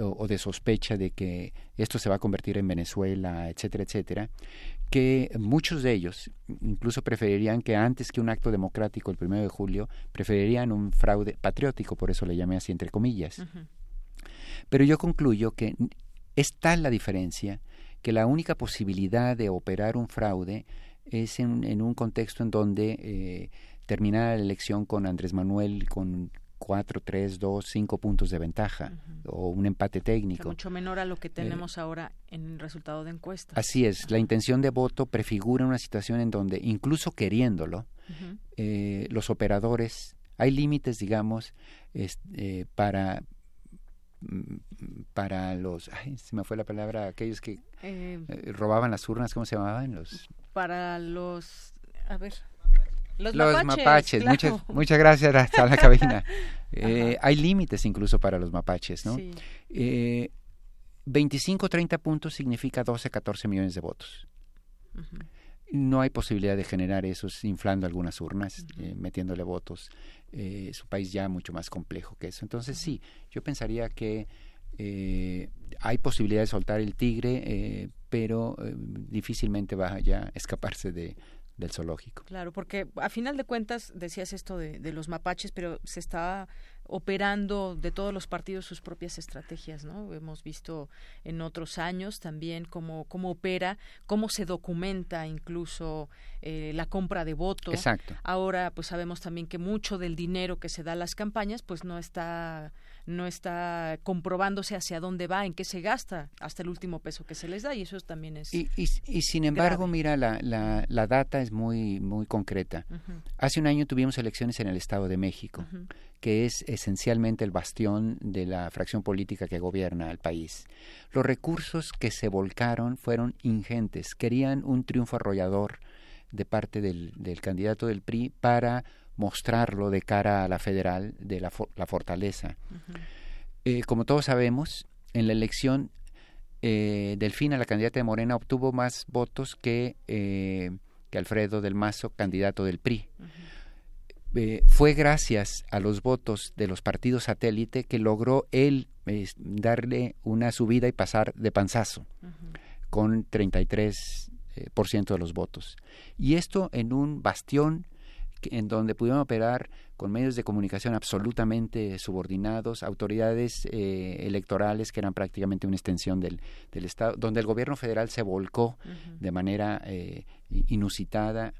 o, de sospecha de que esto se va a convertir en Venezuela, etcétera, etcétera, que muchos de ellos incluso preferirían que antes que un acto democrático el primero de julio, preferirían un fraude patriótico, por eso le llamé así entre comillas. Pero yo concluyo que es tal la diferencia que la única posibilidad de operar un fraude es en, un contexto en donde eh, terminara la elección con Andrés Manuel con cuatro, tres, dos, cinco puntos de ventaja o un empate técnico. mucho menor a lo que tenemos ahora en el resultado de encuesta. Así es, la intención de voto prefigura una situación en donde, incluso queriéndolo, eh, los operadores, hay límites, digamos, eh, para para los, ay, se me fue la palabra, aquellos que eh, robaban las urnas, ¿cómo se llamaban? Los para los, a ver, los, mapaches. muchas, muchas gracias a la cabina. Eh, hay límites incluso para los mapaches, ¿no? Sí. Eh, 25 30 puntos significa 12, 14 millones de votos. No hay posibilidad de generar eso inflando algunas urnas, eh, metiéndole votos. Eh, es un país ya mucho más complejo que eso. Entonces sí, yo pensaría que eh, hay posibilidad de soltar el tigre, pero difícilmente va a ya escaparse de, del zoológico. Claro, porque a final de cuentas decías esto de, de, los mapaches, pero se está operando de todos los partidos sus propias estrategias, ¿no? Hemos visto en otros años también cómo, cómo opera, cómo se documenta incluso eh, la compra de votos. Exacto. Ahora, pues sabemos también que mucho del dinero que se da a las campañas, pues no está no está comprobándose hacia dónde va, en qué se gasta hasta el último peso que se les da y eso también es y, y, sin embargo mira la, la, la, data es muy muy concreta. Hace un año tuvimos elecciones en el Estado de México que es esencialmente el bastión de la fracción política que gobierna el país. Los recursos que se volcaron fueron ingentes. Querían un triunfo arrollador de parte del, del candidato del PRI para mostrarlo de cara a la federal de la, la fortaleza. eh, como todos sabemos, en la elección eh, Delfina, la candidata de Morena, obtuvo más votos que, eh, que Alfredo del Mazo, candidato del PRI. eh, fue gracias a los votos de los partidos satélite que logró él darle una subida y pasar de panzazo con 33 eh, por ciento de los votos. Y esto en un bastión en donde pudieron operar con medios de comunicación absolutamente subordinados, autoridades eh, electorales que eran prácticamente una extensión del, del, Estado, donde el gobierno federal se volcó uh -huh. de manera eh, inusitada.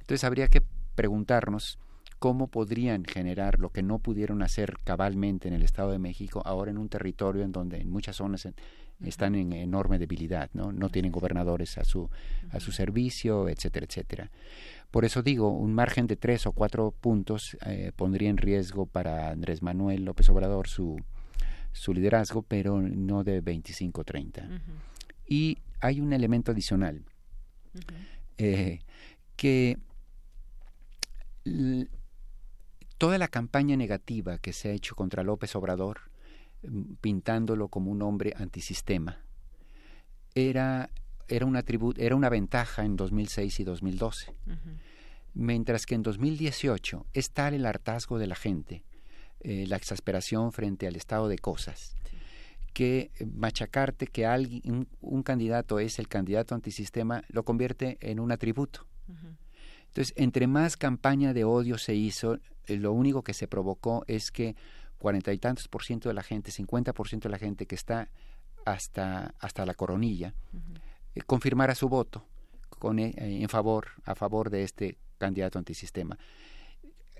Entonces habría que preguntarnos cómo podrían generar lo que no pudieron hacer cabalmente en el Estado de México, ahora en un territorio en donde en muchas zonas están en enorme debilidad, ¿no? No tienen gobernadores a su, a su servicio, etcétera, etcétera. Por eso digo, un margen de tres o cuatro puntos eh, pondría en riesgo para Andrés Manuel López Obrador su, su liderazgo, pero no de 25 o 30. Uh -huh. Y hay un elemento adicional, uh -huh. eh, que toda la campaña negativa que se ha hecho contra López Obrador, pintándolo como un hombre antisistema, era, era, una, era una ventaja en 2006 y 2012. Uh -huh. Mientras que en 2018 es tal el hartazgo de la gente, eh, la exasperación frente al estado de cosas, sí. que machacarte que alguien, un, un, candidato es el candidato antisistema lo convierte en un atributo. Uh -huh. Entonces, entre más campaña de odio se hizo, eh, lo único que se provocó es que cuarenta y tantos por ciento de la gente, cincuenta por ciento de la gente que está hasta, hasta la coronilla, uh -huh. Eh, confirmara su voto con, eh, en favor, a favor de este candidato antisistema.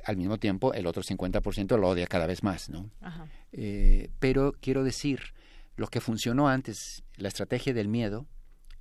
Al mismo tiempo, el otro 50% lo odia cada vez más, ¿no? Eh, pero quiero decir, lo que funcionó antes, la estrategia del miedo,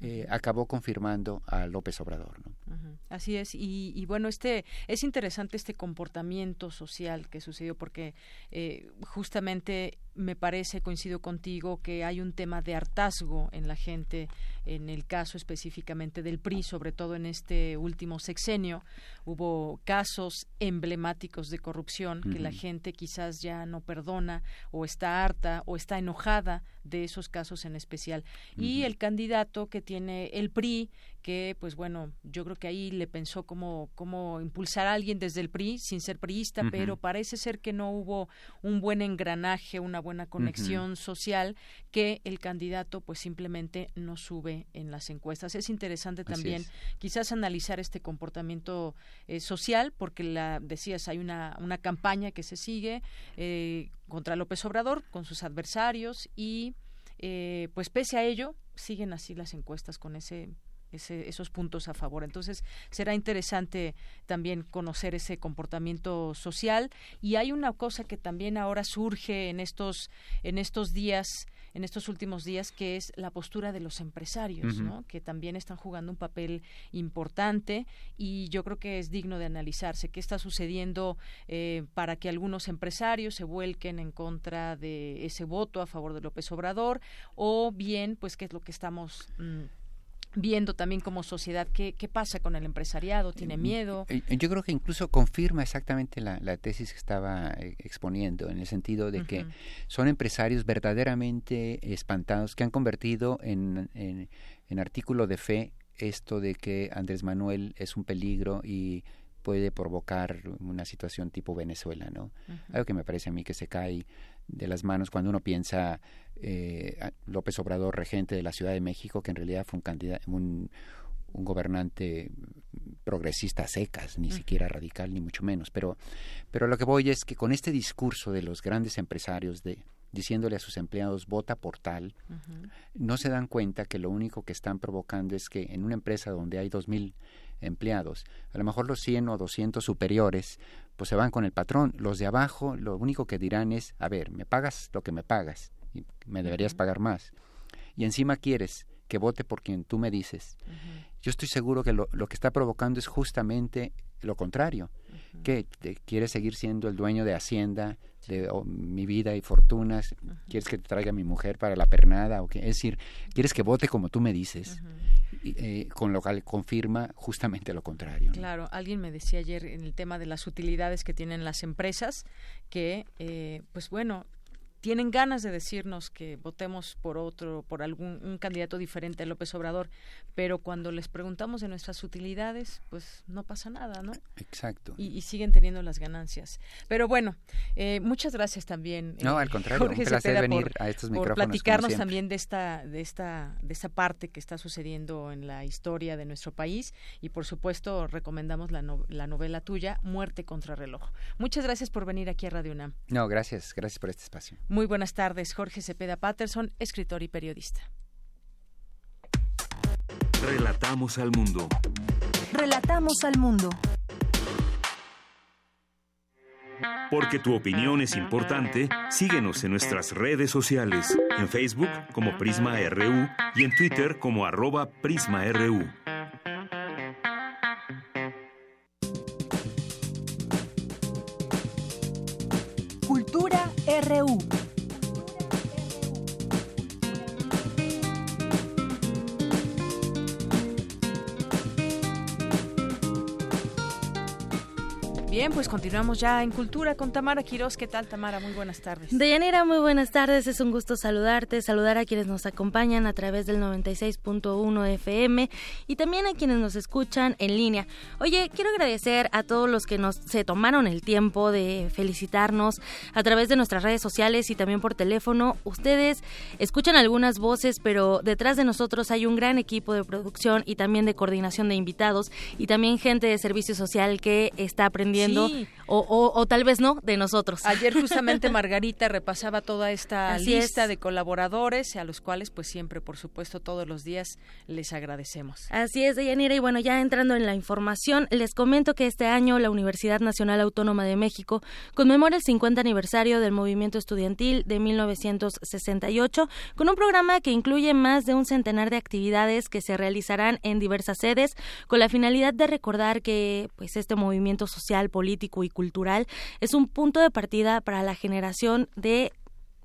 eh, acabó confirmando a López Obrador. ¿no? Uh -huh. Así es, y, y, bueno, este es interesante este comportamiento social que sucedió porque eh, justamente me parece, coincido contigo, que hay un tema de hartazgo en la gente, en el caso específicamente del PRI, sobre todo en este último sexenio. Hubo casos emblemáticos de corrupción que uh -huh. la gente quizás ya no perdona o está harta o está enojada de esos casos en especial. Uh -huh. Y el candidato que tiene el PRI, que pues bueno, yo creo que ahí le pensó cómo, cómo impulsar a alguien desde el PRI sin ser priista, uh -huh. pero parece ser que no hubo un buen engranaje, una buena conexión uh -huh. social, que el candidato pues simplemente no sube en las encuestas. Es interesante también es. quizás analizar este comportamiento eh, social, porque la decías, hay una, una campaña que se sigue eh, contra López Obrador, con sus adversarios, y eh, pues pese a ello, siguen así las encuestas con ese ese, esos puntos a favor. Entonces, será interesante también conocer ese comportamiento social. Y hay una cosa que también ahora surge en estos, en estos días, en estos últimos días, que es la postura de los empresarios, uh -huh. ¿no? que también están jugando un papel importante y yo creo que es digno de analizarse. ¿Qué está sucediendo eh, para que algunos empresarios se vuelquen en contra de ese voto a favor de López Obrador? O bien, pues, qué es lo que estamos. Mmm, viendo también como sociedad qué, qué pasa con el empresariado, tiene miedo. Yo creo que incluso confirma exactamente la, la tesis que estaba eh, exponiendo, en el sentido de uh -huh. que son empresarios verdaderamente espantados que han convertido en, en, en artículo de fe esto de que Andrés Manuel es un peligro y puede provocar una situación tipo Venezuela, ¿no? Uh -huh. Algo que me parece a mí que se cae de las manos cuando uno piensa eh, López Obrador, regente de la Ciudad de México, que en realidad fue un candidato, un, un gobernante progresista secas, ni siquiera radical, ni mucho menos. Pero, pero lo que voy es que con este discurso de los grandes empresarios de diciéndole a sus empleados vota por tal, no se dan cuenta que lo único que están provocando es que en una empresa donde hay dos mil empleados, a lo mejor los 100 o 200 superiores, pues se van con el patrón. Los de abajo lo único que dirán es, a ver, me pagas lo que me pagas, y me deberías pagar más. Y encima quieres que vote por quien tú me dices. Yo estoy seguro que lo, lo, que está provocando es justamente lo contrario, que quieres seguir siendo el dueño de Hacienda, de mi vida y fortunas, quieres que te traiga mi mujer para la pernada, o que, es decir, quieres que vote como tú me dices, eh, con lo cual confirma justamente lo contrario. Claro, alguien me decía ayer en el tema de las utilidades que tienen las empresas, que, eh, pues bueno, tienen ganas de decirnos que votemos por otro, por algún un candidato diferente a López Obrador, pero cuando les preguntamos de nuestras utilidades, pues no pasa nada, ¿no? Exacto. Y, siguen teniendo las ganancias. Pero bueno, eh, muchas gracias también. No, al contrario, un placer venir a estos micrófonos. Por platicarnos también de esta, de esta, de esta parte que está sucediendo en la historia de nuestro país y por supuesto recomendamos la, la novela tuya, Muerte contra reloj. Muchas gracias por venir aquí a Radio UNAM. No, gracias, gracias por este espacio. Muy buenas tardes, Jorge Cepeda Patterson, escritor y periodista. Relatamos al mundo. Relatamos al mundo. Porque tu opinión es importante, síguenos en nuestras redes sociales, en Facebook como Prisma RU y en Twitter como arroba PrismaRU. Cultura RU. Bien, pues continuamos ya en Cultura con Tamara Quiroz. ¿Qué tal, Tamara? Muy buenas tardes. Deyanira, muy buenas tardes. Es un gusto saludarte, saludar a quienes nos acompañan a través del 96.1 FM y también a quienes nos escuchan en línea. Oye, quiero agradecer a todos los que nos se tomaron el tiempo de felicitarnos a través de nuestras redes sociales y también por teléfono. Ustedes escuchan algunas voces, pero detrás de nosotros hay un gran equipo de producción y también de coordinación de invitados y también gente de servicio social que está aprendiendo o, tal vez no, de nosotros. Ayer justamente Margarita repasaba toda esta lista de colaboradores a los cuales pues siempre, por supuesto, todos los días les agradecemos. Así es, Deyanira, y bueno, ya entrando en la información, les comento que este año la Universidad Nacional Autónoma de México conmemora el 50 aniversario del movimiento estudiantil de 1968 con un programa que incluye más de un centenar de actividades que se realizarán en diversas sedes con la finalidad de recordar que pues este movimiento social político y cultural es un punto de partida para la generación de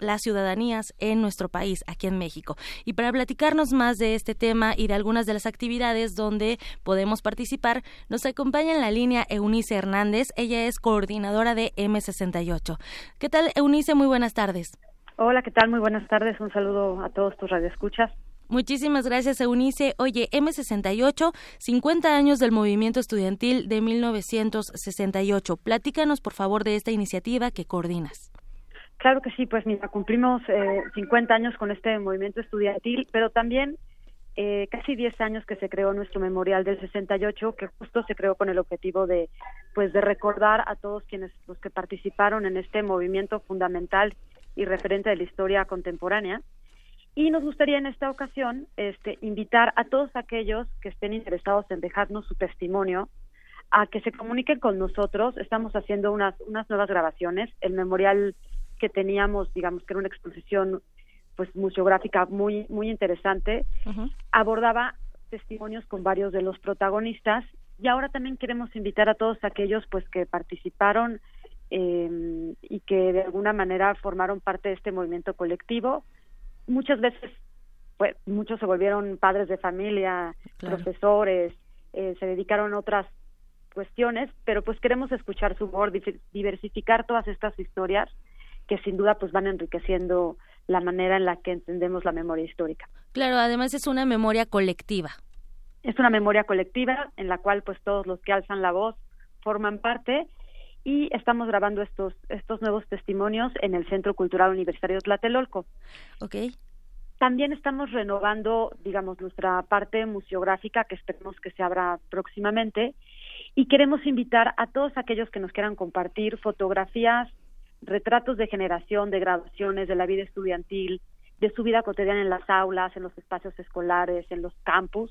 las ciudadanías en nuestro país, aquí en México. Y para platicarnos más de este tema y de algunas de las actividades donde podemos participar, nos acompaña en la línea Eunice Hernández. Ella es coordinadora de M68. ¿Qué tal, Eunice? Muy buenas tardes. Hola, ¿qué tal? Muy buenas tardes. Un saludo a todos tus radioescuchas. Muchísimas gracias, Eunice. Oye, M68, 50 años del movimiento estudiantil de 1968. Platícanos, por favor, de esta iniciativa que coordinas. Claro que sí, pues mira, cumplimos eh, 50 años con este movimiento estudiantil, pero también eh, casi 10 años que se creó nuestro memorial del 68, que justo se creó con el objetivo de, pues, de recordar a todos quienes los que participaron en este movimiento fundamental y referente de la historia contemporánea. Y nos gustaría en esta ocasión este, invitar a todos aquellos que estén interesados en dejarnos su testimonio a que se comuniquen con nosotros. Estamos haciendo unas, unas nuevas grabaciones. El memorial que teníamos, digamos que era una exposición pues museográfica muy muy interesante, abordaba testimonios con varios de los protagonistas y ahora también queremos invitar a todos aquellos pues que participaron eh, y que de alguna manera formaron parte de este movimiento colectivo muchas veces pues muchos se volvieron padres de familia, profesores, eh, se dedicaron a otras cuestiones, pero pues queremos escuchar su voz, diversificar todas estas historias que sin duda pues van enriqueciendo la manera en la que entendemos la memoria histórica. Claro, además es una memoria colectiva. Es una memoria colectiva en la cual pues todos los que alzan la voz forman parte y estamos grabando estos estos nuevos testimonios en el Centro Cultural Universitario Tlatelolco. Ok. También estamos renovando, digamos, nuestra parte museográfica, que esperemos que se abra próximamente, y queremos invitar a todos aquellos que nos quieran compartir fotografías, retratos de generación, de graduaciones, de la vida estudiantil, de su vida cotidiana en las aulas, en los espacios escolares, en los campus,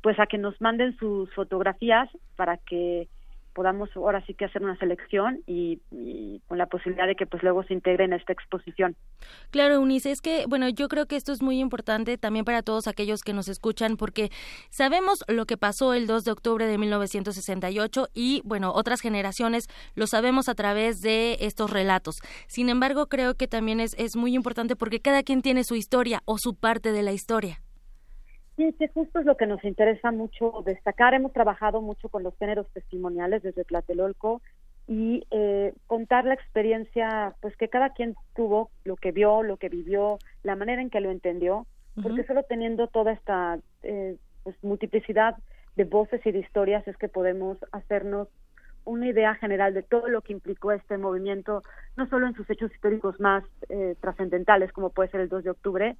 pues a que nos manden sus fotografías para que podamos ahora sí que hacer una selección y, con la posibilidad de que pues luego se integre en esta exposición. Claro, Eunice, es que bueno, yo creo que esto es muy importante también para todos aquellos que nos escuchan porque sabemos lo que pasó el 2 de octubre de 1968 y bueno, otras generaciones lo sabemos a través de estos relatos. Sin embargo, creo que también es, es muy importante porque cada quien tiene su historia o su parte de la historia. Sí, que justo es lo que nos interesa mucho destacar. Hemos trabajado mucho con los géneros testimoniales desde Tlatelolco y eh, contar la experiencia, pues que cada quien tuvo, lo que vio, lo que vivió, la manera en que lo entendió, porque solo teniendo toda esta eh, pues, multiplicidad de voces y de historias es que podemos hacernos una idea general de todo lo que implicó este movimiento, no solo en sus hechos históricos más eh, trascendentales, como puede ser el 2 de octubre,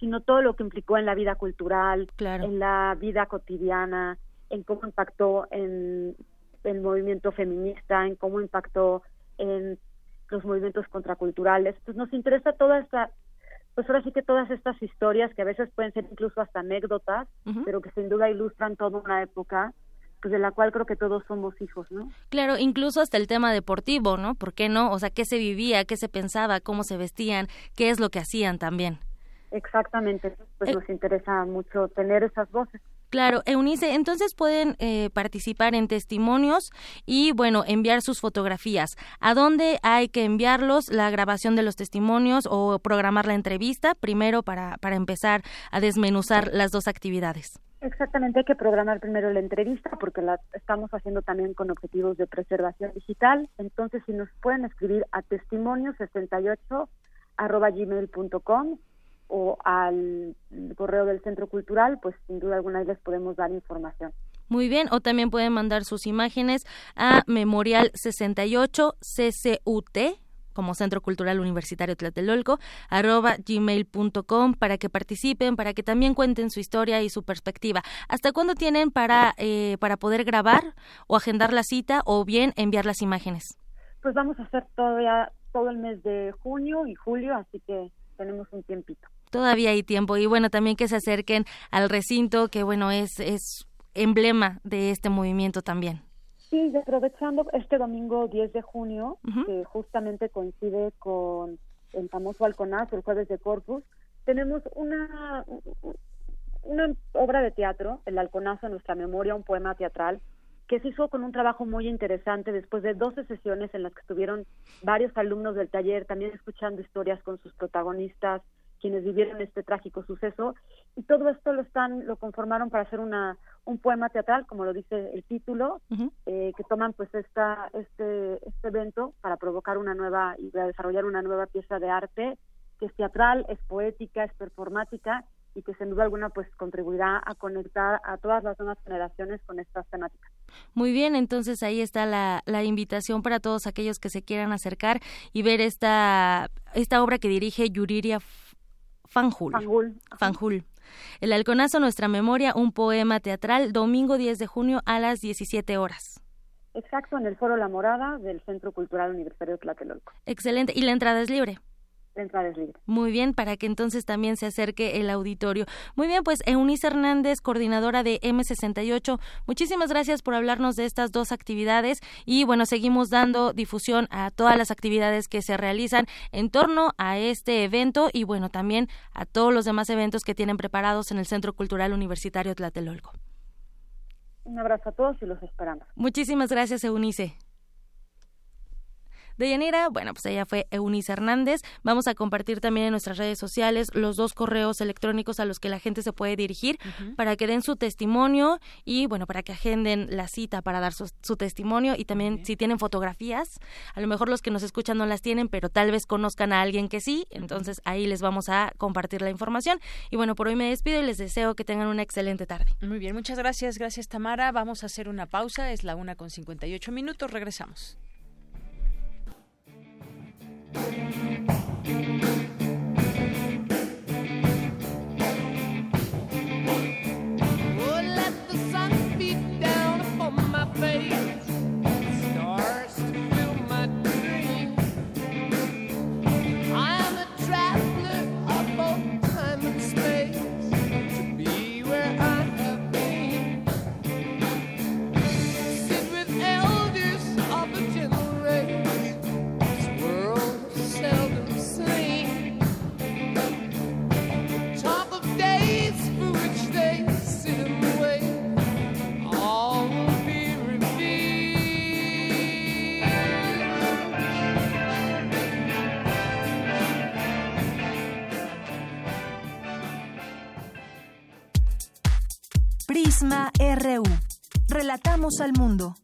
sino todo lo que implicó en la vida cultural, en la vida cotidiana, en cómo impactó en el movimiento feminista, en cómo impactó en los movimientos contraculturales. Pues nos interesa toda esta, pues ahora sí que todas estas historias que a veces pueden ser incluso hasta anécdotas, pero que sin duda ilustran toda una época pues de la cual creo que todos somos hijos, ¿no? Claro, incluso hasta el tema deportivo, ¿no? ¿Por qué no? O sea, ¿qué se vivía, qué se pensaba, cómo se vestían, qué es lo que hacían también? Exactamente, pues eh, nos interesa mucho tener esas voces. Claro, Eunice, entonces pueden eh, participar en testimonios y, bueno, enviar sus fotografías. ¿A dónde hay que enviarlos? La grabación de los testimonios o programar la entrevista, primero para, para empezar a desmenuzar las dos actividades. Exactamente, hay que programar primero la entrevista porque la estamos haciendo también con objetivos de preservación digital. Entonces, si nos pueden escribir a testimonio68 arroba gmail.com o al correo del Centro Cultural, pues sin duda alguna les podemos dar información. Muy bien, o también pueden mandar sus imágenes a memorial 68 ccut como Centro Cultural Universitario Tlatelolco, arroba gmail.com para que participen, para que también cuenten su historia y su perspectiva. ¿Hasta cuándo tienen para, eh, para poder grabar o agendar la cita o bien enviar las imágenes? Pues vamos a hacer todavía todo el mes de junio y julio, así que tenemos un tiempito todavía hay tiempo y bueno, también que se acerquen al recinto que bueno, es, es emblema de este movimiento también. Sí, aprovechando este domingo 10 de junio, que justamente coincide con el famoso Alconazo, el jueves de Corpus, tenemos una, una obra de teatro, el Alconazo, en nuestra memoria, un poema teatral, que se hizo con un trabajo muy interesante después de 12 sesiones en las que estuvieron varios alumnos del taller también escuchando historias con sus protagonistas, quienes vivieron este trágico suceso y todo esto lo están lo conformaron para hacer una un poema teatral como lo dice el título eh, que toman pues esta este este evento para provocar una nueva y desarrollar una nueva pieza de arte que es teatral es poética es performática y que sin duda alguna pues contribuirá a conectar a todas las nuevas generaciones con estas temáticas. Muy bien, entonces ahí está la, la invitación para todos aquellos que se quieran acercar y ver esta, esta obra que dirige Yuriria Fanjul. Fanjul. El Halconazo, Nuestra Memoria, un poema teatral, domingo 10 de junio a las 17 horas. Exacto, en el Foro La Morada del Centro Cultural Universitario de Tlatelolco. Excelente. ¿Y la entrada es libre? Libre. Muy bien, para que entonces también se acerque el auditorio. Muy bien, pues Eunice Hernández, coordinadora de M68, muchísimas gracias por hablarnos de estas dos actividades y bueno, seguimos dando difusión a todas las actividades que se realizan en torno a este evento y bueno, también a todos los demás eventos que tienen preparados en el Centro Cultural Universitario Tlatelolco. Un abrazo a todos y los esperamos. Muchísimas gracias, Eunice. De Yanira, bueno, pues ella fue Eunice Hernández. Vamos a compartir también en nuestras redes sociales los dos correos electrónicos a los que la gente se puede dirigir para que den su testimonio y, bueno, para que agenden la cita para dar su, testimonio y también si tienen fotografías, a lo mejor los que nos escuchan no las tienen, pero tal vez conozcan a alguien que sí, entonces ahí les vamos a compartir la información. Y bueno, por hoy me despido y les deseo que tengan una excelente tarde. Muy bien, muchas gracias, gracias Tamara. Vamos a hacer una pausa, es la una con 58 minutos, regresamos. Thank you. Relatamos al mundo.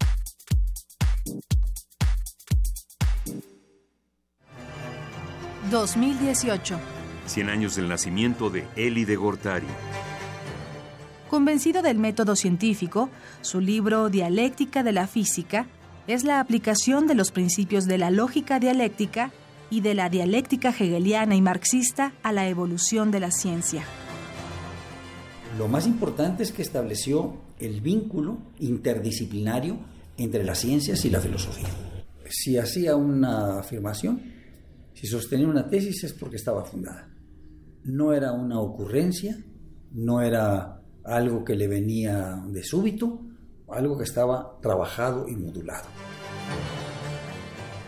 ...2018... 100 años del nacimiento de Eli de Gortari. Convencido del método científico, su libro Dialéctica de la Física es la aplicación de los principios de la lógica dialéctica y de la dialéctica hegeliana y marxista a la evolución de la ciencia. Lo más importante es que estableció el vínculo interdisciplinario entre las ciencias y la filosofía. Si hacía una afirmación, si sostenía una tesis es porque estaba fundada. No era una ocurrencia, no era algo que le venía de súbito, algo que estaba trabajado y modulado.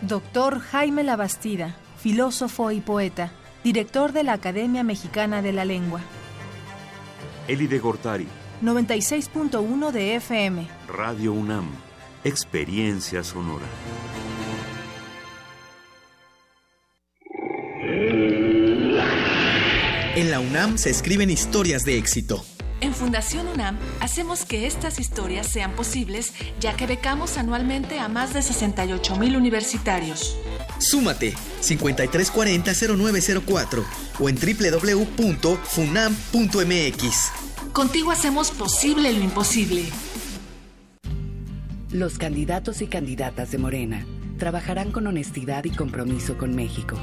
Doctor Jaime Labastida, filósofo y poeta, director de la Academia Mexicana de la Lengua. Eli de Gortari. 96.1 de FM. Radio UNAM. Experiencia sonora. En la UNAM se escriben historias de éxito. En Fundación UNAM hacemos que estas historias sean posibles ya que becamos anualmente a más de 68 mil universitarios. Súmate 5340-0904 o en www.funam.mx. Contigo hacemos posible lo imposible. Los candidatos y candidatas de Morena trabajarán con honestidad y compromiso con México.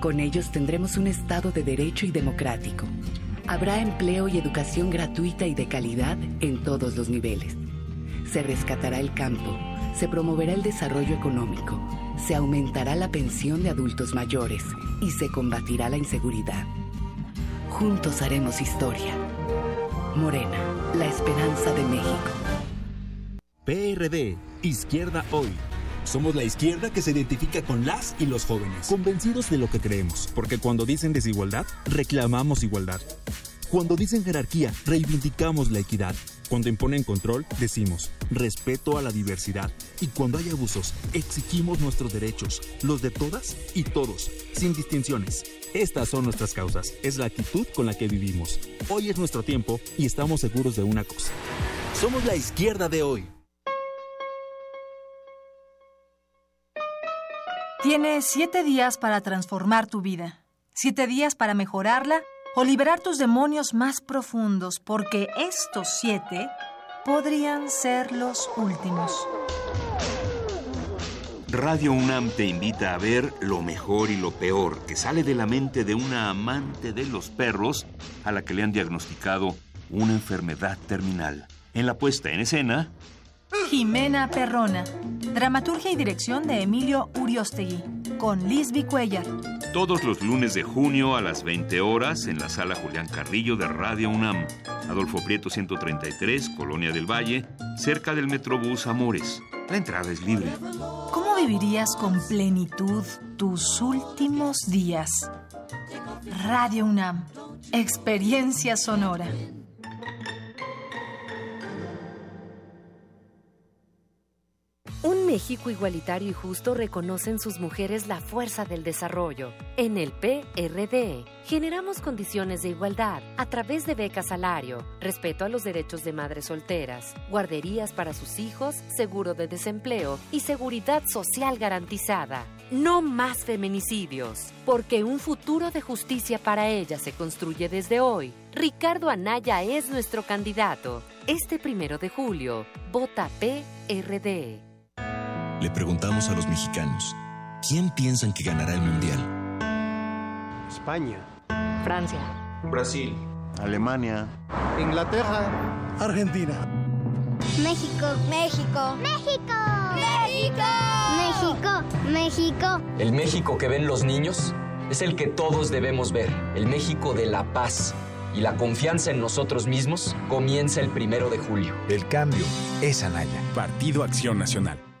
Con ellos tendremos un Estado de derecho y democrático. Habrá empleo y educación gratuita y de calidad en todos los niveles. Se rescatará el campo, se promoverá el desarrollo económico, se aumentará la pensión de adultos mayores y se combatirá la inseguridad. Juntos haremos historia. Morena, la esperanza de México. PRD, Izquierda Hoy. Somos la izquierda que se identifica con las y los jóvenes, convencidos de lo que creemos, porque cuando dicen desigualdad, reclamamos igualdad. Cuando dicen jerarquía, reivindicamos la equidad. Cuando imponen control, decimos respeto a la diversidad. Y cuando hay abusos, exigimos nuestros derechos, los de todas y todos, sin distinciones. Estas son nuestras causas, es la actitud con la que vivimos. Hoy es nuestro tiempo y estamos seguros de una cosa. Somos la izquierda de hoy. Tienes siete días para transformar tu vida, siete días para mejorarla o liberar tus demonios más profundos, porque estos siete podrían ser los últimos. Radio UNAM te invita a ver lo mejor y lo peor que sale de la mente de una amante de los perros a la que le han diagnosticado una enfermedad terminal. En la puesta en escena, Jimena Perrona. Dramaturgia y dirección de Emilio Uriostegui. Con Lisby Cuellar. Todos los lunes de junio a las 20 horas en la sala Julián Carrillo de Radio UNAM. Adolfo Prieto 133, Colonia del Valle, cerca del Metrobús Amores. La entrada es libre. ¿Cómo vivirías con plenitud tus últimos días? Radio UNAM. Experiencia sonora. México igualitario y justo reconoce en sus mujeres la fuerza del desarrollo. En el PRD generamos condiciones de igualdad a través de becas salario, respeto a los derechos de madres solteras, guarderías para sus hijos, seguro de desempleo y seguridad social garantizada. No más feminicidios, porque un futuro de justicia para ellas se construye desde hoy. Ricardo Anaya es nuestro candidato. Este primero de julio, vota PRD. Le preguntamos a los mexicanos, ¿quién piensan que ganará el Mundial? España. Francia. Brasil. Alemania. Inglaterra. Argentina. México. México. México. México. México. México. El México que ven los niños es el que todos debemos ver. El México de la paz. Y la confianza en nosotros mismos comienza el primero de julio. El cambio es Anaya. Partido Acción Nacional.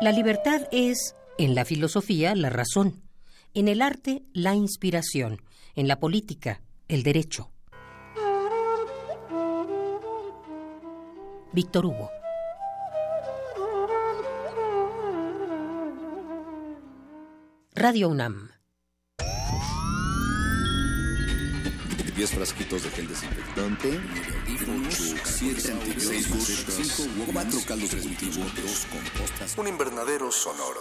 La libertad es, en la filosofía, la razón, en el arte, la inspiración, en la política, el derecho. Víctor Hugo. Radio UNAM. 10 frasquitos de gel desinfectante, 8, 7, 6, 4 caldos cultivos, 2 compostas, un invernadero sonoro.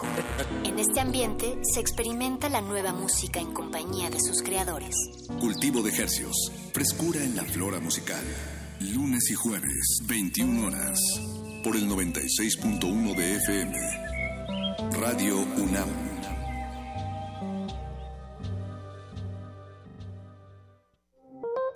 En este ambiente se experimenta la nueva música en compañía de sus creadores. Cultivo de ejercios, frescura en la flora musical. Lunes y jueves, 21 horas, por el 96.1 de FM. Radio UNAM.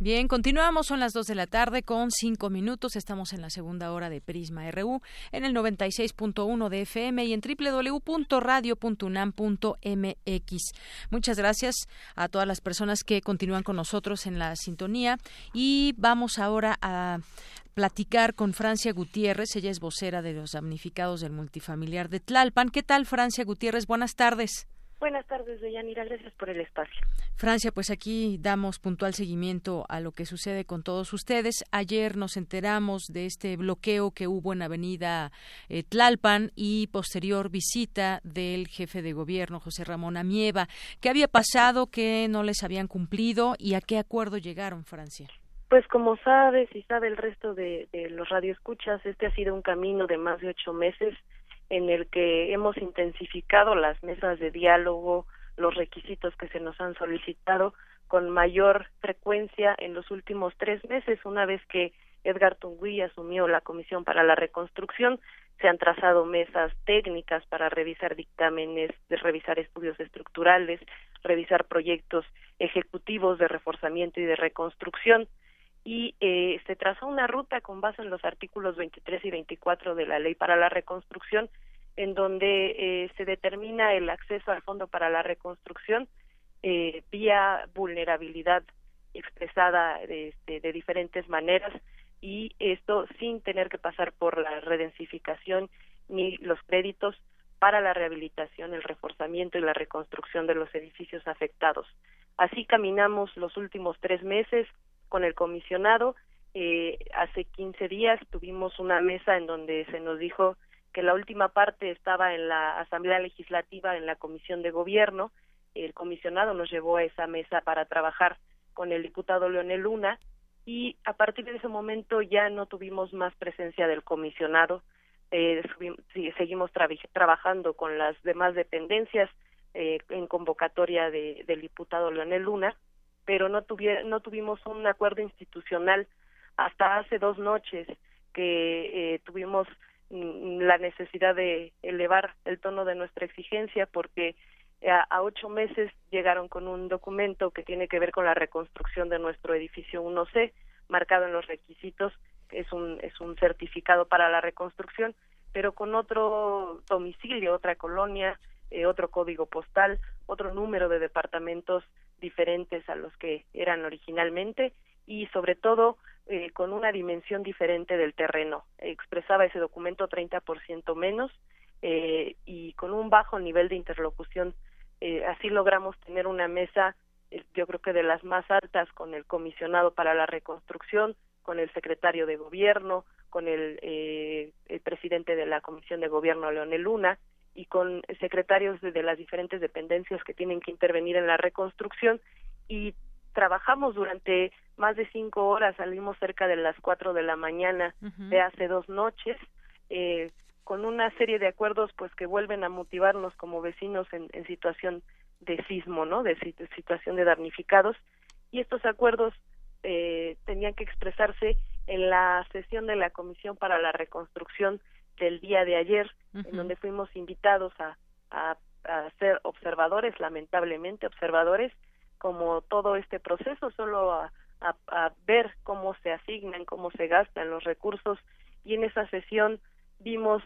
Bien, continuamos, son las 2 de la tarde con 5 minutos. Estamos en la segunda hora de Prisma RU en el 96.1 de FM y en www.radio.unam.mx. Muchas gracias a todas las personas que continúan con nosotros en la sintonía y vamos ahora a platicar con Francia Gutiérrez. Ella es vocera de los damnificados del multifamiliar de Tlalpan. ¿Qué tal, Francia Gutiérrez? Buenas tardes. Buenas tardes, Deyanira. Gracias por el espacio. Francia, pues aquí damos puntual seguimiento a lo que sucede con todos ustedes. Ayer nos enteramos de este bloqueo que hubo en Avenida eh, Tlalpan y posterior visita del jefe de gobierno, José Ramón Amieva. ¿Qué había pasado? ¿Qué no les habían cumplido? ¿Y a qué acuerdo llegaron, Francia? Pues como sabes y sabe el resto de, de los radioescuchas, este ha sido un camino de más de ocho meses en el que hemos intensificado las mesas de diálogo, los requisitos que se nos han solicitado con mayor frecuencia en los últimos tres meses, una vez que Edgar Tungui asumió la Comisión para la Reconstrucción, se han trazado mesas técnicas para revisar dictámenes, revisar estudios estructurales, revisar proyectos ejecutivos de reforzamiento y de reconstrucción y eh, se trazó una ruta con base en los artículos 23 y 24 de la Ley para la Reconstrucción, en donde eh, se determina el acceso al Fondo para la Reconstrucción eh, vía vulnerabilidad expresada este, de diferentes maneras y esto sin tener que pasar por la redensificación ni los créditos para la rehabilitación, el reforzamiento y la reconstrucción de los edificios afectados. Así caminamos los últimos tres meses con el comisionado. Eh, hace 15 días tuvimos una mesa en donde se nos dijo que la última parte estaba en la Asamblea Legislativa, en la Comisión de Gobierno. El comisionado nos llevó a esa mesa para trabajar con el diputado Leonel Luna y a partir de ese momento ya no tuvimos más presencia del comisionado. Eh, seguimos trabajando con las demás dependencias eh, en convocatoria de, del diputado Leonel Luna pero no, no tuvimos un acuerdo institucional hasta hace dos noches que eh, tuvimos mm, la necesidad de elevar el tono de nuestra exigencia porque a, ocho meses llegaron con un documento que tiene que ver con la reconstrucción de nuestro edificio 1C, marcado en los requisitos, es un, es un certificado para la reconstrucción, pero con otro domicilio, otra colonia, eh, otro código postal, otro número de departamentos diferentes a los que eran originalmente y sobre todo eh, con una dimensión diferente del terreno. Expresaba ese documento 30% menos eh, y con un bajo nivel de interlocución. Eh, así logramos tener una mesa, yo creo que de las más altas, con el comisionado para la reconstrucción, con el secretario de gobierno, con el, el presidente de la Comisión de Gobierno, Leonel Luna, y con secretarios de, las diferentes dependencias que tienen que intervenir en la reconstrucción. Y trabajamos durante más de cinco horas, salimos cerca de las cuatro de la mañana de hace dos noches, eh, con una serie de acuerdos pues que vuelven a motivarnos como vecinos en, situación de sismo, ¿no? De, situación de damnificados. Y estos acuerdos eh, tenían que expresarse en la sesión de la Comisión para la Reconstrucción del día de ayer, en donde fuimos invitados a, a, ser observadores, lamentablemente observadores, como todo este proceso, solo a, a, ver cómo se asignan, cómo se gastan los recursos. Y en esa sesión vimos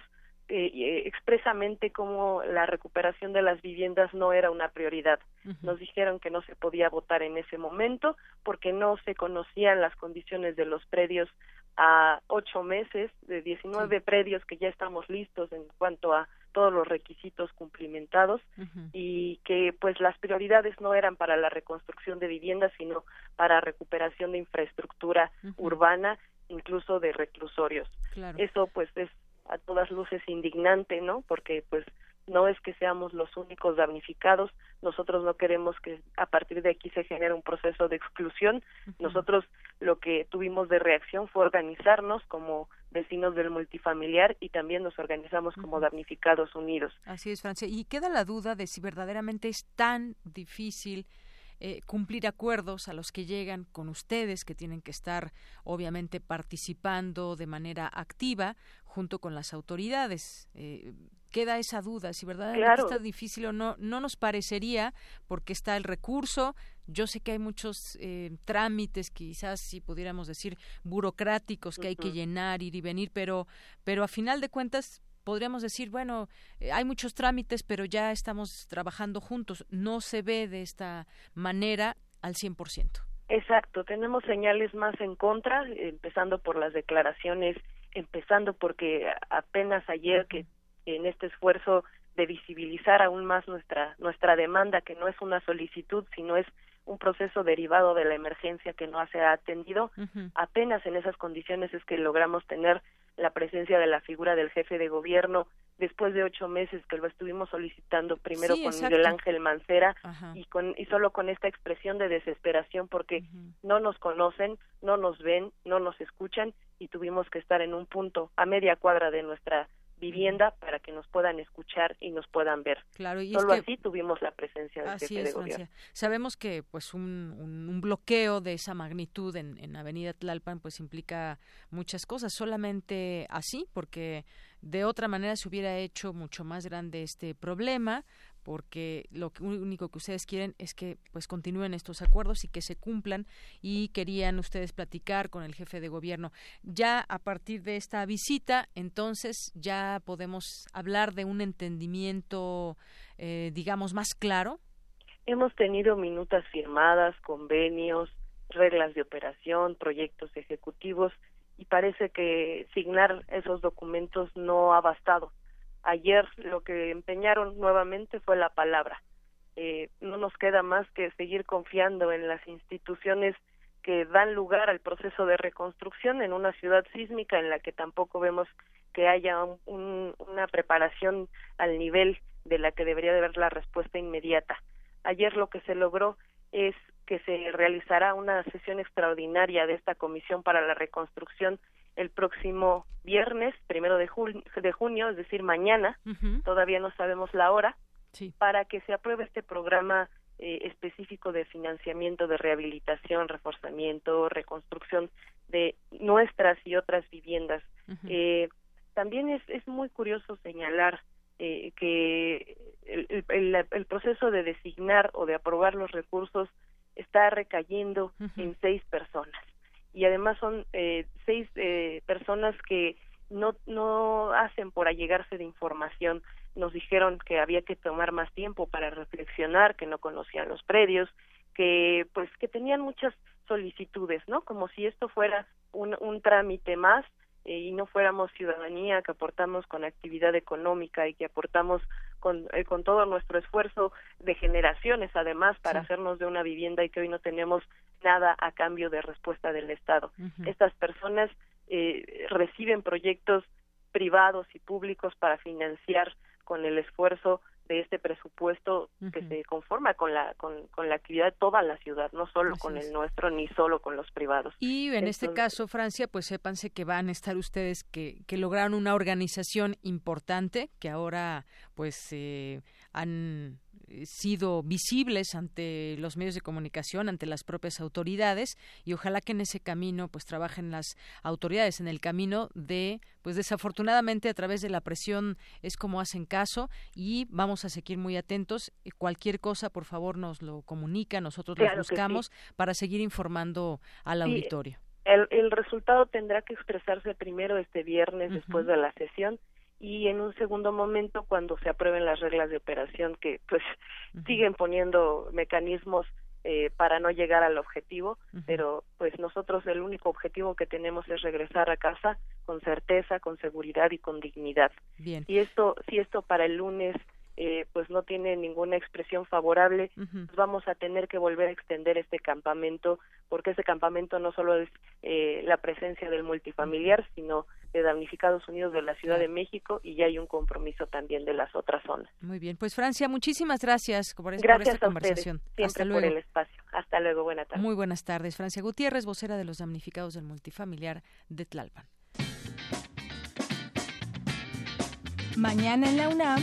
eh, expresamente como la recuperación de las viviendas no era una prioridad. Nos dijeron que no se podía votar en ese momento porque no se conocían las condiciones de los predios a ocho meses, de 19 predios que ya estamos listos en cuanto a todos los requisitos cumplimentados y que pues las prioridades no eran para la reconstrucción de viviendas sino para recuperación de infraestructura urbana incluso de reclusorios. Eso pues es a todas luces indignante, ¿no? Porque pues no es que seamos los únicos damnificados, nosotros no queremos que a partir de aquí se genere un proceso de exclusión, nosotros lo que tuvimos de reacción fue organizarnos como vecinos del multifamiliar y también nos organizamos como damnificados unidos. Así es, Francia. Y queda la duda de si verdaderamente es tan difícil eh, cumplir acuerdos a los que llegan con ustedes, que tienen que estar obviamente participando de manera activa junto con las autoridades. Eh, queda esa duda, si verdaderamente está difícil o no, no nos parecería, porque está el recurso. Yo sé que hay muchos eh, trámites, quizás si pudiéramos decir burocráticos que hay que llenar, ir y venir, pero, pero a final de cuentas podríamos decir, bueno, eh, hay muchos trámites, pero ya estamos trabajando juntos. No se ve de esta manera al 100%. Exacto, tenemos señales más en contra, empezando por las declaraciones, empezando porque apenas ayer que en este esfuerzo de visibilizar aún más nuestra nuestra demanda, que no es una solicitud, sino es un proceso derivado de la emergencia que no se ha atendido. Apenas en esas condiciones es que logramos tener la presencia de la figura del jefe de gobierno después de ocho meses que lo estuvimos solicitando primero con Miguel Ángel Mancera y con y solo con esta expresión de desesperación porque no nos conocen, no nos ven, no nos escuchan y tuvimos que estar en un punto a media cuadra de nuestra vivienda para que nos puedan escuchar y nos puedan ver. Claro, y Solo es así tuvimos la presencia del jefe de gobierno. Sabemos que pues un, un, bloqueo de esa magnitud en, en Avenida Tlalpan pues implica muchas cosas, solamente así, porque de otra manera se hubiera hecho mucho más grande este problema, porque lo único que ustedes quieren es que pues continúen estos acuerdos y que se cumplan y querían ustedes platicar con el jefe de gobierno. Ya a partir de esta visita, entonces ya podemos hablar de un entendimiento, eh, digamos, más claro. Hemos tenido minutas firmadas, convenios, reglas de operación, proyectos ejecutivos y parece que signar esos documentos no ha bastado ayer lo que empeñaron nuevamente fue la palabra. Eh, no nos queda más que seguir confiando en las instituciones que dan lugar al proceso de reconstrucción en una ciudad sísmica en la que tampoco vemos que haya una preparación al nivel de la que debería de haber la respuesta inmediata. Ayer lo que se logró es que se realizará una sesión extraordinaria de esta Comisión para la Reconstrucción el próximo viernes, primero de, de junio, es decir, mañana, todavía no sabemos la hora, para que se apruebe este programa eh, específico de financiamiento de rehabilitación, reforzamiento, reconstrucción de nuestras y otras viviendas. eh, también es, es muy curioso señalar eh, que el, el, el, proceso de designar o de aprobar los recursos está recayendo en seis personas y además son eh, seis eh, personas que no no hacen por allegarse de información. Nos dijeron que había que tomar más tiempo para reflexionar que no conocían los predios que pues que tenían muchas solicitudes no como si esto fuera un, un trámite más y no fuéramos ciudadanía que aportamos con actividad económica y que aportamos con, eh, con todo nuestro esfuerzo de generaciones además para hacernos de una vivienda y que hoy no tenemos nada a cambio de respuesta del Estado. Estas personas eh, reciben proyectos privados y públicos para financiar con el esfuerzo de este presupuesto que se conforma con la con, con, la actividad de toda la ciudad, no solo con el nuestro ni solo con los privados. Y en este caso, Francia, pues sépanse que van a estar ustedes que, que lograron una organización importante que ahora pues eh, han sido visibles ante los medios de comunicación, ante las propias autoridades y ojalá que en ese camino pues trabajen las autoridades en el camino de pues desafortunadamente a través de la presión es como hacen caso y vamos a seguir muy atentos. Cualquier cosa por favor nos lo comunica nosotros lo buscamos para seguir informando al auditorio. el, el, resultado tendrá que expresarse primero este viernes después de la sesión y en un segundo momento cuando se aprueben las reglas de operación que pues siguen poniendo mecanismos eh, para no llegar al objetivo, pero pues nosotros el único objetivo que tenemos es regresar a casa con certeza, con seguridad y con dignidad. Bien. Y esto, si esto para el lunes eh, pues no tiene ninguna expresión favorable, pues vamos a tener que volver a extender este campamento, porque ese campamento no solo es eh, la presencia del multifamiliar, sino de damnificados unidos de la Ciudad de México y ya hay un compromiso también de las otras zonas. Muy bien, pues Francia, muchísimas gracias por, gracias esta a conversación. Ustedes, Hasta luego. por el espacio. Hasta luego, buenas tardes. Muy buenas tardes. Francia Gutiérrez, vocera de los damnificados del multifamiliar de Tlalpan. Mañana en la UNAM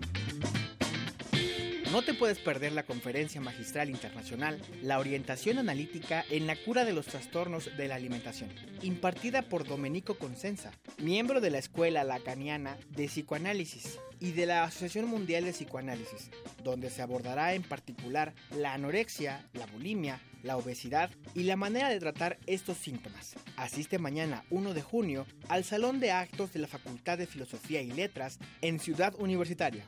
No te puedes perder la conferencia magistral internacional La orientación analítica en la cura de los trastornos de la alimentación, impartida por Domenico Consenza, miembro de la Escuela Lacaniana de Psicoanálisis y de la Asociación Mundial de Psicoanálisis, donde se abordará en particular la anorexia, la bulimia, la obesidad y la manera de tratar estos síntomas. Asiste mañana 1 de junio al Salón de Actos de la Facultad de Filosofía y Letras en Ciudad Universitaria.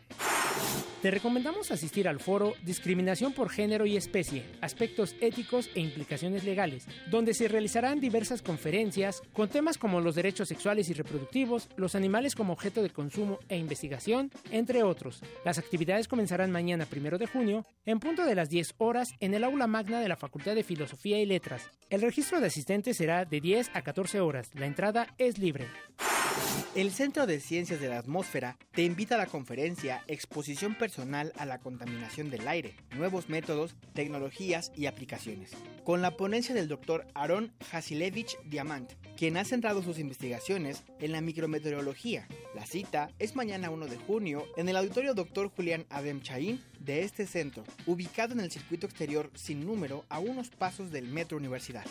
Te recomendamos asistir al foro Discriminación por género y especie, aspectos éticos e implicaciones legales, donde se realizarán diversas conferencias con temas como los derechos sexuales y reproductivos, los animales como objeto de consumo e investigación, entre otros. Las actividades comenzarán mañana 1 de junio en punto de las 10 horas en el aula magna de la Facultad de Filosofía y Letras. El registro de asistentes será de 10 a 14 horas. La entrada es libre. El Centro de Ciencias de la Atmósfera te invita a la conferencia Exposición Personal a la Contaminación del Aire, Nuevos Métodos, Tecnologías y Aplicaciones, con la ponencia del doctor Aaron Hasilevich Diamant, quien ha centrado sus investigaciones en la micrometeorología. La cita es mañana 1 de junio en el auditorio Dr. Julián Adem Chaín de este centro, ubicado en el circuito exterior sin número a unos pasos del Metro Universidad.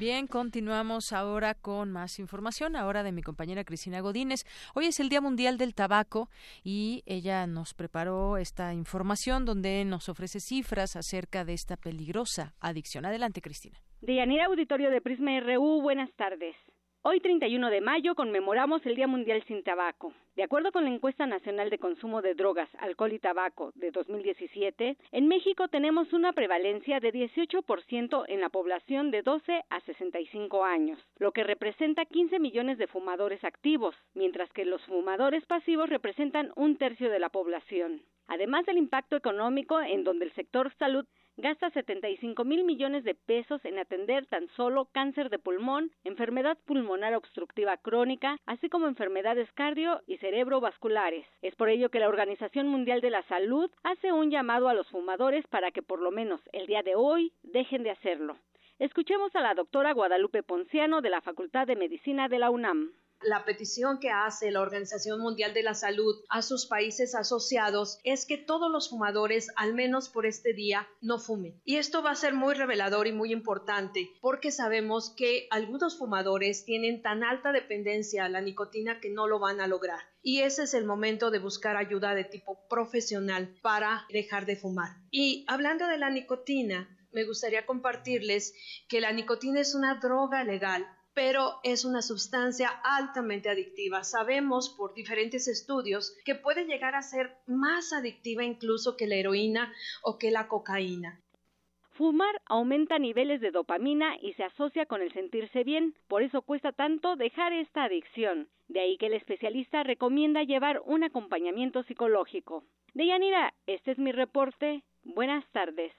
Bien, continuamos ahora con más información, ahora de mi compañera Cristina Godínez. Hoy es el Día Mundial del Tabaco y ella nos preparó esta información donde nos ofrece cifras acerca de esta peligrosa adicción. Adelante, Cristina. Deyanira Auditorio de Prisma RU, buenas tardes. Hoy 31 de mayo conmemoramos el Día Mundial sin Tabaco. De acuerdo con la encuesta nacional de consumo de drogas, alcohol y tabaco de 2017, en México tenemos una prevalencia de 18% en la población de 12 a 65 años, lo que representa 15 millones de fumadores activos, mientras que los fumadores pasivos representan un tercio de la población. Además del impacto económico en donde el sector salud gasta 75 mil millones de pesos en atender tan solo cáncer de pulmón, enfermedad pulmonar obstructiva crónica, así como enfermedades cardio y cerebrovasculares. Es por ello que la Organización Mundial de la Salud hace un llamado a los fumadores para que por lo menos el día de hoy dejen de hacerlo. Escuchemos a la doctora Guadalupe Ponciano de la Facultad de Medicina de la UNAM la petición que hace la Organización Mundial de la Salud a sus países asociados es que todos los fumadores, al menos por este día, no fumen. Y esto va a ser muy revelador y muy importante porque sabemos que algunos fumadores tienen tan alta dependencia a la nicotina que no lo van a lograr. Y ese es el momento de buscar ayuda de tipo profesional para dejar de fumar. Y hablando de la nicotina, me gustaría compartirles que la nicotina es una droga legal pero es una sustancia altamente adictiva. Sabemos por diferentes estudios que puede llegar a ser más adictiva incluso que la heroína o que la cocaína. Fumar aumenta niveles de dopamina y se asocia con el sentirse bien, por eso cuesta tanto dejar esta adicción. De ahí que el especialista recomienda llevar un acompañamiento psicológico. Deyanira, este es mi reporte. Buenas tardes.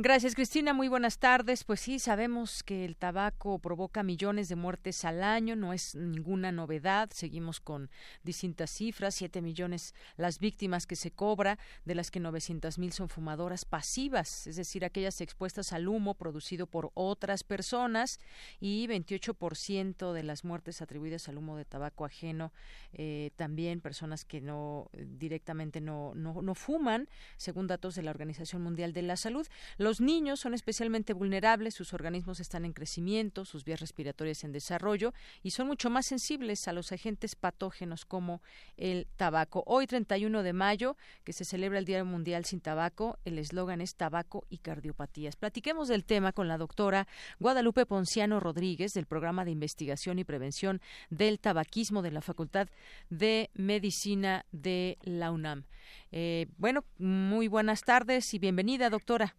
Gracias, Cristina. Muy buenas tardes. Pues sí, sabemos que el tabaco provoca millones de muertes al año, no es ninguna novedad. Seguimos con distintas cifras, siete millones las víctimas que se cobra, de las que 900 mil son fumadoras pasivas, es decir, aquellas expuestas al humo producido por otras personas y 28% de las muertes atribuidas al humo de tabaco ajeno, eh, también personas que no directamente no, no, no fuman, según datos de la Organización Mundial de la Salud. Los niños son especialmente vulnerables, sus organismos están en crecimiento, sus vías respiratorias en desarrollo y son mucho más sensibles a los agentes patógenos como el tabaco. Hoy, 31 de mayo, que se celebra el Día Mundial sin Tabaco, el eslogan es tabaco y cardiopatías. Platiquemos del tema con la doctora Guadalupe Ponciano Rodríguez del Programa de Investigación y Prevención del Tabaquismo de la Facultad de Medicina de la UNAM. Eh, bueno, muy buenas tardes y bienvenida, doctora.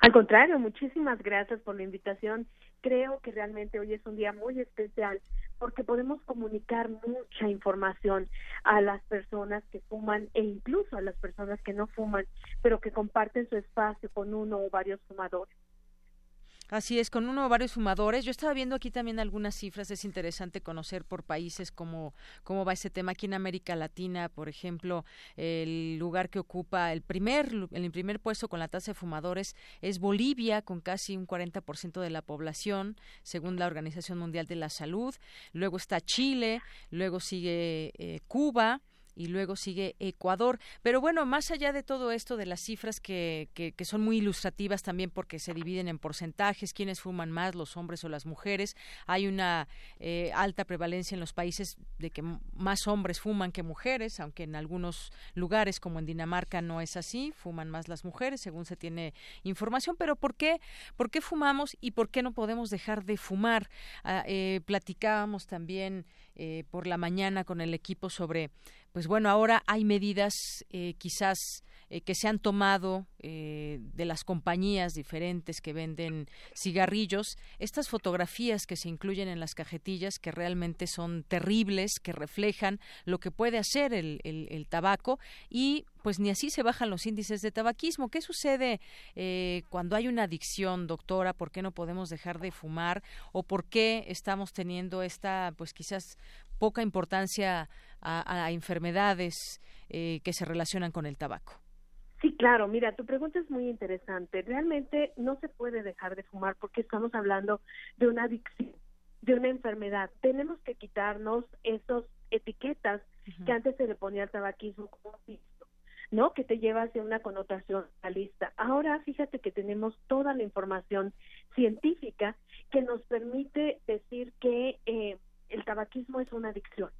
Al contrario, muchísimas gracias por la invitación. Creo que realmente hoy es un día muy especial porque podemos comunicar mucha información a las personas que fuman e incluso a las personas que no fuman, pero que comparten su espacio con uno o varios fumadores. Así es, con uno o varios fumadores. Yo estaba viendo aquí también algunas cifras. Es interesante conocer por países cómo, cómo va ese tema. Aquí en América Latina, por ejemplo, el lugar que ocupa el primer, el primer puesto con la tasa de fumadores es Bolivia, con casi un 40% de la población, según la Organización Mundial de la Salud. Luego está Chile, luego sigue eh, Cuba y luego sigue Ecuador. Pero bueno, más allá de todo esto, de las cifras que, que, son muy ilustrativas también porque se dividen en porcentajes, quiénes fuman más, los hombres o las mujeres, hay una eh, alta prevalencia en los países de que más hombres fuman que mujeres, aunque en algunos lugares como en Dinamarca no es así, fuman más las mujeres según se tiene información, pero ¿por qué? ¿Por qué fumamos y por qué no podemos dejar de fumar? Ah, eh, platicábamos también eh, por la mañana con el equipo sobre pues bueno, ahora hay medidas eh, quizás eh, que se han tomado eh, de las compañías diferentes que venden cigarrillos, estas fotografías que se incluyen en las cajetillas que realmente son terribles, que reflejan lo que puede hacer el, el, tabaco. Y pues ni así se bajan los índices de tabaquismo. ¿Qué sucede cuando hay una adicción, doctora? ¿Por qué no podemos dejar de fumar? ¿O por qué estamos teniendo esta, pues quizás poca importancia a, enfermedades eh, que se relacionan con el tabaco. Sí, claro, mira, tu pregunta es muy interesante. Realmente no se puede dejar de fumar porque estamos hablando de una adicción, de una enfermedad. Tenemos que quitarnos esas etiquetas que antes se le ponía al tabaquismo como ¿no? Que te lleva hacia una connotación realista. Ahora fíjate que tenemos toda la información científica que nos permite decir que eh, el tabaquismo es una adicción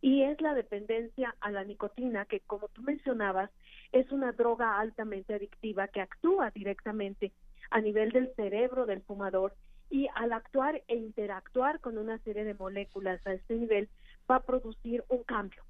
y es la dependencia a la nicotina que como tú mencionabas es una droga altamente adictiva que actúa directamente a nivel del cerebro del fumador y al actuar e interactuar con una serie de moléculas a este nivel va a producir un cambio.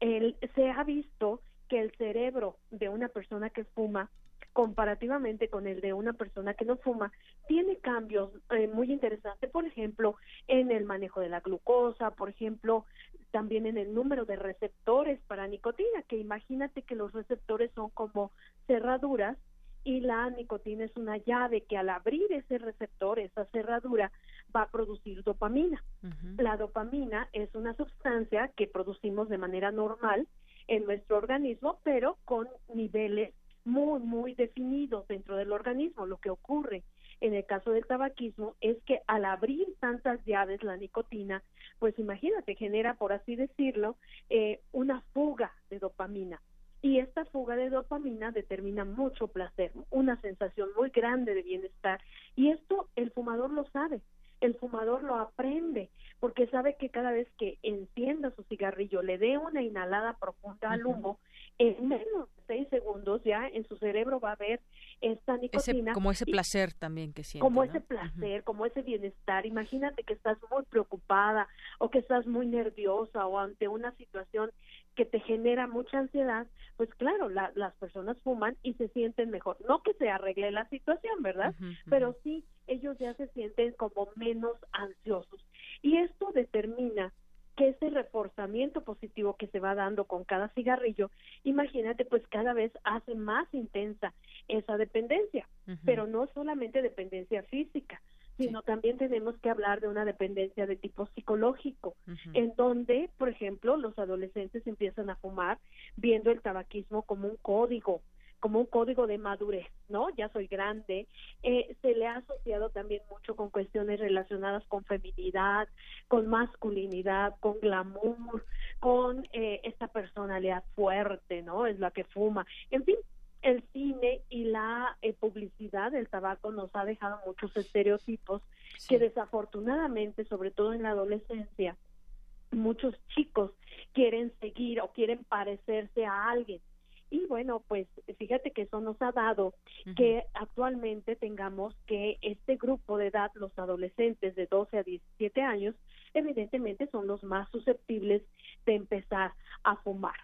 El, se ha visto que el cerebro de una persona que fuma comparativamente con el de una persona que no fuma, tiene cambios eh, muy interesantes, por ejemplo, en el manejo de la glucosa, por ejemplo, también en el número de receptores para nicotina, que imagínate que los receptores son como cerraduras y la nicotina es una llave que al abrir ese receptor, esa cerradura, va a producir dopamina. La dopamina es una sustancia que producimos de manera normal en nuestro organismo, pero con niveles muy, muy definidos dentro del organismo. Lo que ocurre en el caso del tabaquismo es que al abrir tantas llaves la nicotina, pues imagínate, genera, por así decirlo, eh, una fuga de dopamina. Y esta fuga de dopamina determina mucho placer, una sensación muy grande de bienestar. Y esto el fumador lo sabe, el fumador lo aprende, porque sabe que cada vez que encienda su cigarrillo, le dé una inhalada profunda al humo, en menos de seis segundos ya en su cerebro va a haber esta nicotina. como ese placer también que siente. Como ese placer, como ese bienestar. Imagínate que estás muy preocupada o que estás muy nerviosa o ante una situación que te genera mucha ansiedad, pues claro, las personas fuman y se sienten mejor. No que se arregle la situación, ¿verdad? Pero sí, ellos ya se sienten como menos ansiosos. Y esto determina que ese reforzamiento positivo que se va dando con cada cigarrillo, imagínate, pues cada vez hace más intensa esa dependencia, pero no solamente dependencia física, sino también tenemos que hablar de una dependencia de tipo psicológico, en donde, por ejemplo, los adolescentes empiezan a fumar viendo el tabaquismo como un código, como un código de madurez, ¿no? Ya soy grande. Eh, se le ha asociado también mucho con cuestiones relacionadas con feminidad, con masculinidad, con glamour, con eh, esta personalidad fuerte, ¿no? Es la que fuma. En fin, el cine y la eh, publicidad del tabaco nos ha dejado muchos estereotipos que desafortunadamente, sobre todo en la adolescencia, muchos chicos quieren seguir o quieren parecerse a alguien. Y bueno, pues fíjate que eso nos ha dado que actualmente tengamos que este grupo de edad, los adolescentes de 12 a 17 años, evidentemente son los más susceptibles de empezar a fumar.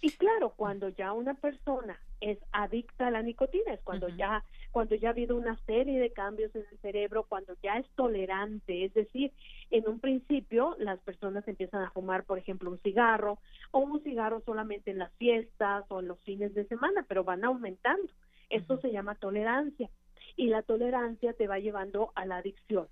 Y claro, cuando ya una persona es adicta a la nicotina, es cuando ya cuando ya ha habido una serie de cambios en el cerebro, cuando ya es tolerante, es decir, en un principio las personas empiezan a fumar, por ejemplo, un cigarro o un cigarro solamente en las fiestas o en los fines de semana, pero van aumentando. Esto se llama tolerancia y la tolerancia te va llevando a la adicción.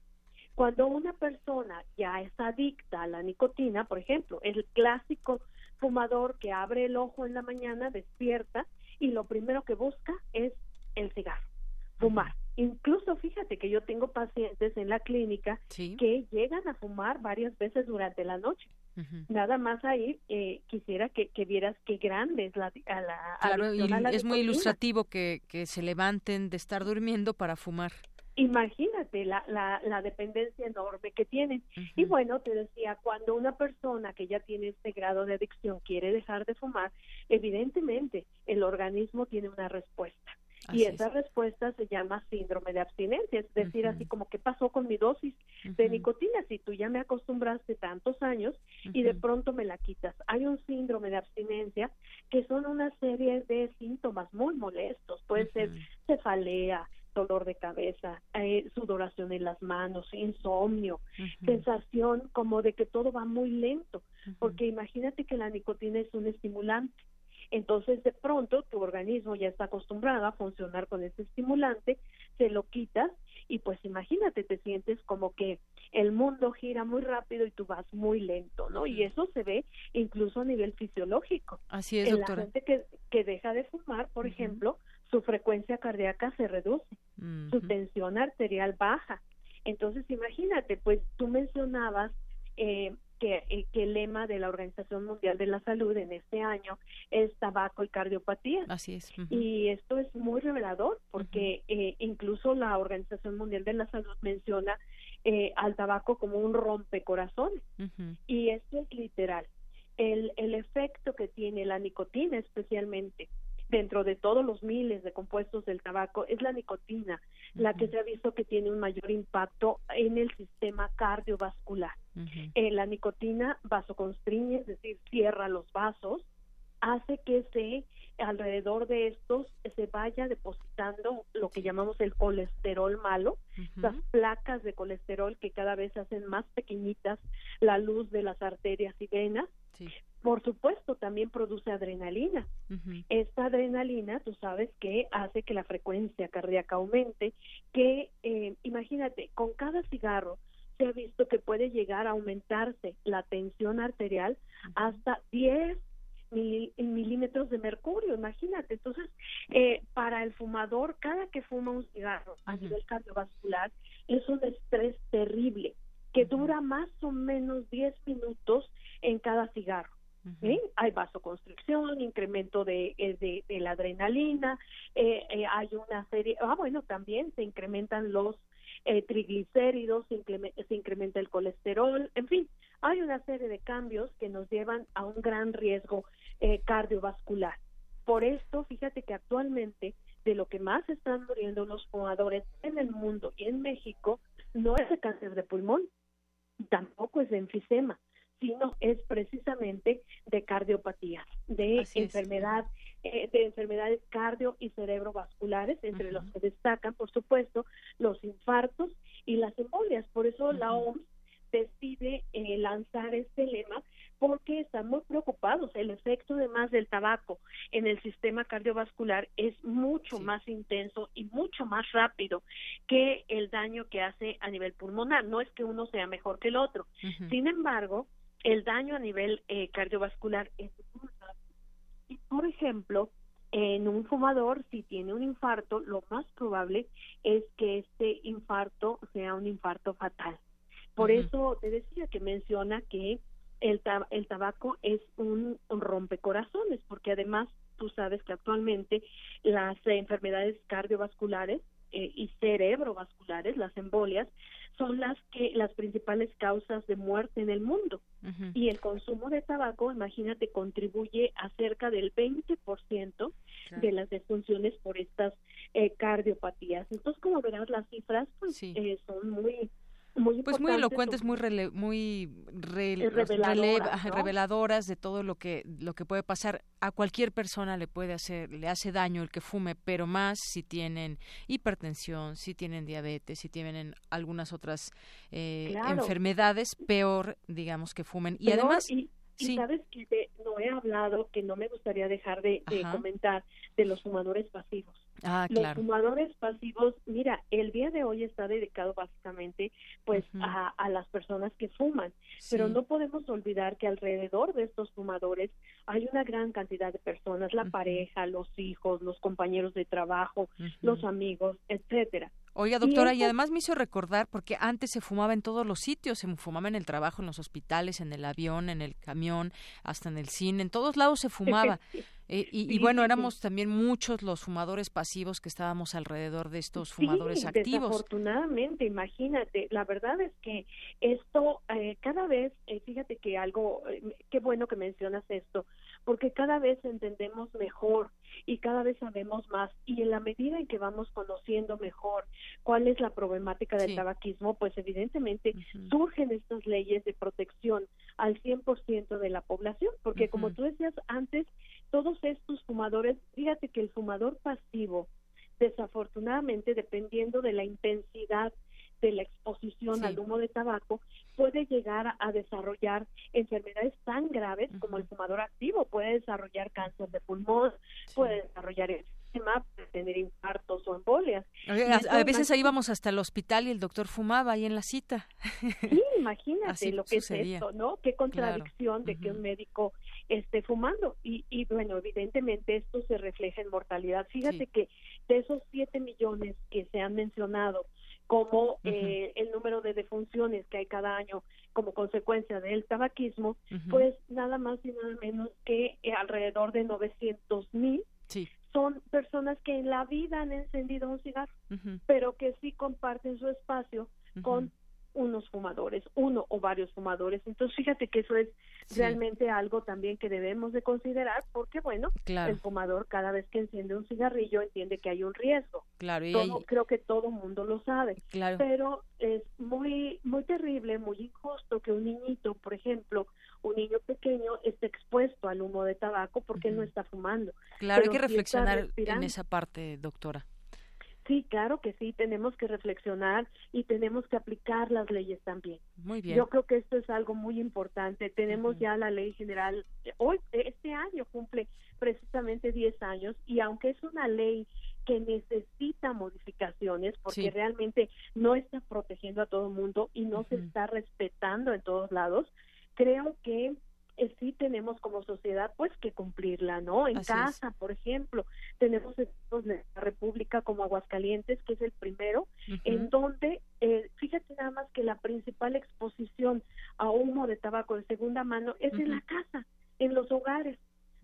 Cuando una persona ya es adicta a la nicotina, por ejemplo, el clásico fumador que abre el ojo en la mañana, despierta y lo primero que busca es el cigarro, fumar. Incluso fíjate que yo tengo pacientes en la clínica que llegan a fumar varias veces durante la noche. Nada más ahí eh, quisiera que, vieras qué grande es la, a es muy ilustrativo que, que se levanten de estar durmiendo para fumar. Imagínate la, la, la, dependencia enorme que tienen. Y bueno, te decía, cuando una persona que ya tiene este grado de adicción quiere dejar de fumar, evidentemente el organismo tiene una respuesta. y esa respuesta se llama síndrome de abstinencia, es decir, así como qué pasó con mi dosis de nicotina, si tú ya me acostumbraste tantos años y de pronto me la quitas. Hay un síndrome de abstinencia que son una serie de síntomas muy molestos, puede ser cefalea, dolor de cabeza, eh, sudoración en las manos, insomnio, sensación como de que todo va muy lento, porque imagínate que la nicotina es un estimulante. Entonces, de pronto, tu organismo ya está acostumbrado a funcionar con ese estimulante, se lo quitas y pues imagínate, te sientes como que el mundo gira muy rápido y tú vas muy lento, ¿no? Y eso se ve incluso a nivel fisiológico. Así es, en La gente que, que deja de fumar, por ejemplo, su frecuencia cardíaca se reduce, su tensión arterial baja. Entonces, imagínate, pues tú mencionabas eh, que, eh, que, el lema de la Organización Mundial de la Salud en este año es tabaco y cardiopatía. Así es. Y esto es muy revelador porque eh, incluso la Organización Mundial de la Salud menciona al tabaco como un rompecorazones. Y esto es literal. El, el efecto que tiene la nicotina especialmente dentro de todos los miles de compuestos del tabaco es la nicotina, la que se ha visto que tiene un mayor impacto en el sistema cardiovascular. Eh, la nicotina vasoconstriñe, es decir, cierra los vasos, hace que se alrededor de estos se vaya depositando lo que llamamos el colesterol malo, las placas de colesterol que cada vez hacen más pequeñitas la luz de las arterias y venas. Por supuesto, también produce adrenalina. Esta adrenalina, tú sabes que hace que la frecuencia cardíaca aumente, que eh, imagínate, con cada cigarro se ha visto que puede llegar a aumentarse la tensión arterial hasta 10 milímetros de mercurio, imagínate. Entonces, eh, para el fumador, cada que fuma un cigarro a nivel cardiovascular es un estrés terrible que dura más o menos 10 minutos en cada cigarro. Hay vasoconstricción, incremento de, eh, de, la adrenalina, eh, eh, hay una serie, ah bueno, también se incrementan los triglicéridos, se, se incrementa el colesterol, en fin, hay una serie de cambios que nos llevan a un gran riesgo cardiovascular. Por esto, fíjate que actualmente de lo que más están muriendo los fumadores en el mundo y en México no es de cáncer de pulmón, tampoco es de enfisema, sino es precisamente de cardiopatía, de enfermedad, eh, de enfermedades cardio y cerebrovasculares, entre los que destacan, por supuesto, los infartos y las embolias. Por eso la OMS decide eh, lanzar este lema porque están muy preocupados. El efecto además del tabaco en el sistema cardiovascular es mucho más intenso y mucho más rápido que el daño que hace a nivel pulmonar. No es que uno sea mejor que el otro. Sin embargo, el daño a nivel eh, cardiovascular es muy Y, por ejemplo, en un fumador, si tiene un infarto, lo más probable es que este infarto sea un infarto fatal. Por eso te decía que menciona que el, el tabaco es un, rompecorazones, porque además tú sabes que actualmente las enfermedades cardiovasculares eh, y cerebrovasculares, las embolias, son las que las principales causas de muerte en el mundo. Y el consumo de tabaco, imagínate, contribuye a cerca del 20% de las defunciones por estas eh, cardiopatías. Entonces, como verás, las cifras pues, eh, son muy pues muy elocuentes, muy muy reveladoras, de todo lo que lo que puede pasar. A cualquier persona le puede hacer le hace daño el que fume, pero más si tienen hipertensión, si tienen diabetes, si tienen algunas otras eh, enfermedades, peor digamos que fumen. Y además y, sabes que no he hablado, que no me gustaría dejar de comentar de los fumadores pasivos Ah, los fumadores pasivos, mira, el día de hoy está dedicado básicamente pues a, las personas que fuman, pero no podemos olvidar que alrededor de estos fumadores hay una gran cantidad de personas, la pareja, los hijos, los compañeros de trabajo, los amigos, etcétera. Oiga, doctora, y, además me hizo recordar, porque antes se fumaba en todos los sitios, se fumaba en el trabajo, en los hospitales, en el avión, en el camión, hasta en el cine, en todos lados se fumaba. Eh, y, bueno, éramos también muchos los fumadores pasivos que estábamos alrededor de estos fumadores activos. Desafortunadamente, imagínate, la verdad es que esto eh, cada vez, eh, fíjate que algo, qué bueno que mencionas esto, porque cada vez entendemos mejor y cada vez sabemos más y en la medida en que vamos conociendo mejor cuál es la problemática del tabaquismo, pues evidentemente surgen estas leyes de protección al 100% de la población, porque como tú decías antes, todos estos fumadores, fíjate que el fumador pasivo, desafortunadamente, dependiendo de la intensidad de la exposición al humo de tabaco, puede llegar a desarrollar enfermedades tan graves como el fumador activo, puede desarrollar cáncer de pulmón, puede desarrollar tener infartos o embolias. A, veces ahí íbamos hasta el hospital y el doctor fumaba ahí en la cita. Sí, imagínate lo que es esto, ¿no? Qué contradicción de que un médico esté fumando. Y, y bueno, evidentemente esto se refleja en mortalidad. Fíjate que de esos 7 millones que se han mencionado como eh, el número de defunciones que hay cada año como consecuencia del tabaquismo, pues nada más y nada menos que eh, alrededor de 900 mil sí. son personas que en la vida han encendido un cigarro, pero que sí comparten su espacio con unos fumadores, uno o varios fumadores. Entonces, fíjate que eso es realmente algo también que debemos de considerar porque, bueno, el fumador cada vez que enciende un cigarrillo entiende que hay un riesgo. Claro, y Creo que todo mundo lo sabe. Claro. Pero es muy, muy terrible, muy injusto que un niñito, por ejemplo, un niño pequeño esté expuesto al humo de tabaco porque no está fumando. Claro, hay que reflexionar en esa parte, doctora. Sí, claro que sí, tenemos que reflexionar y tenemos que aplicar las leyes también. Muy bien. Yo creo que esto es algo muy importante. Tenemos ya la ley general, hoy, este año cumple precisamente 10 años y aunque es una ley que necesita modificaciones porque realmente no está protegiendo a todo el mundo y no se está respetando en todos lados, creo que eh, sí tenemos como sociedad pues que cumplirla, ¿no? En casa, por ejemplo, tenemos estados de la República como Aguascalientes, que es el primero, en donde, eh, fíjate nada más que la principal exposición a humo de tabaco de segunda mano es en la casa, en los hogares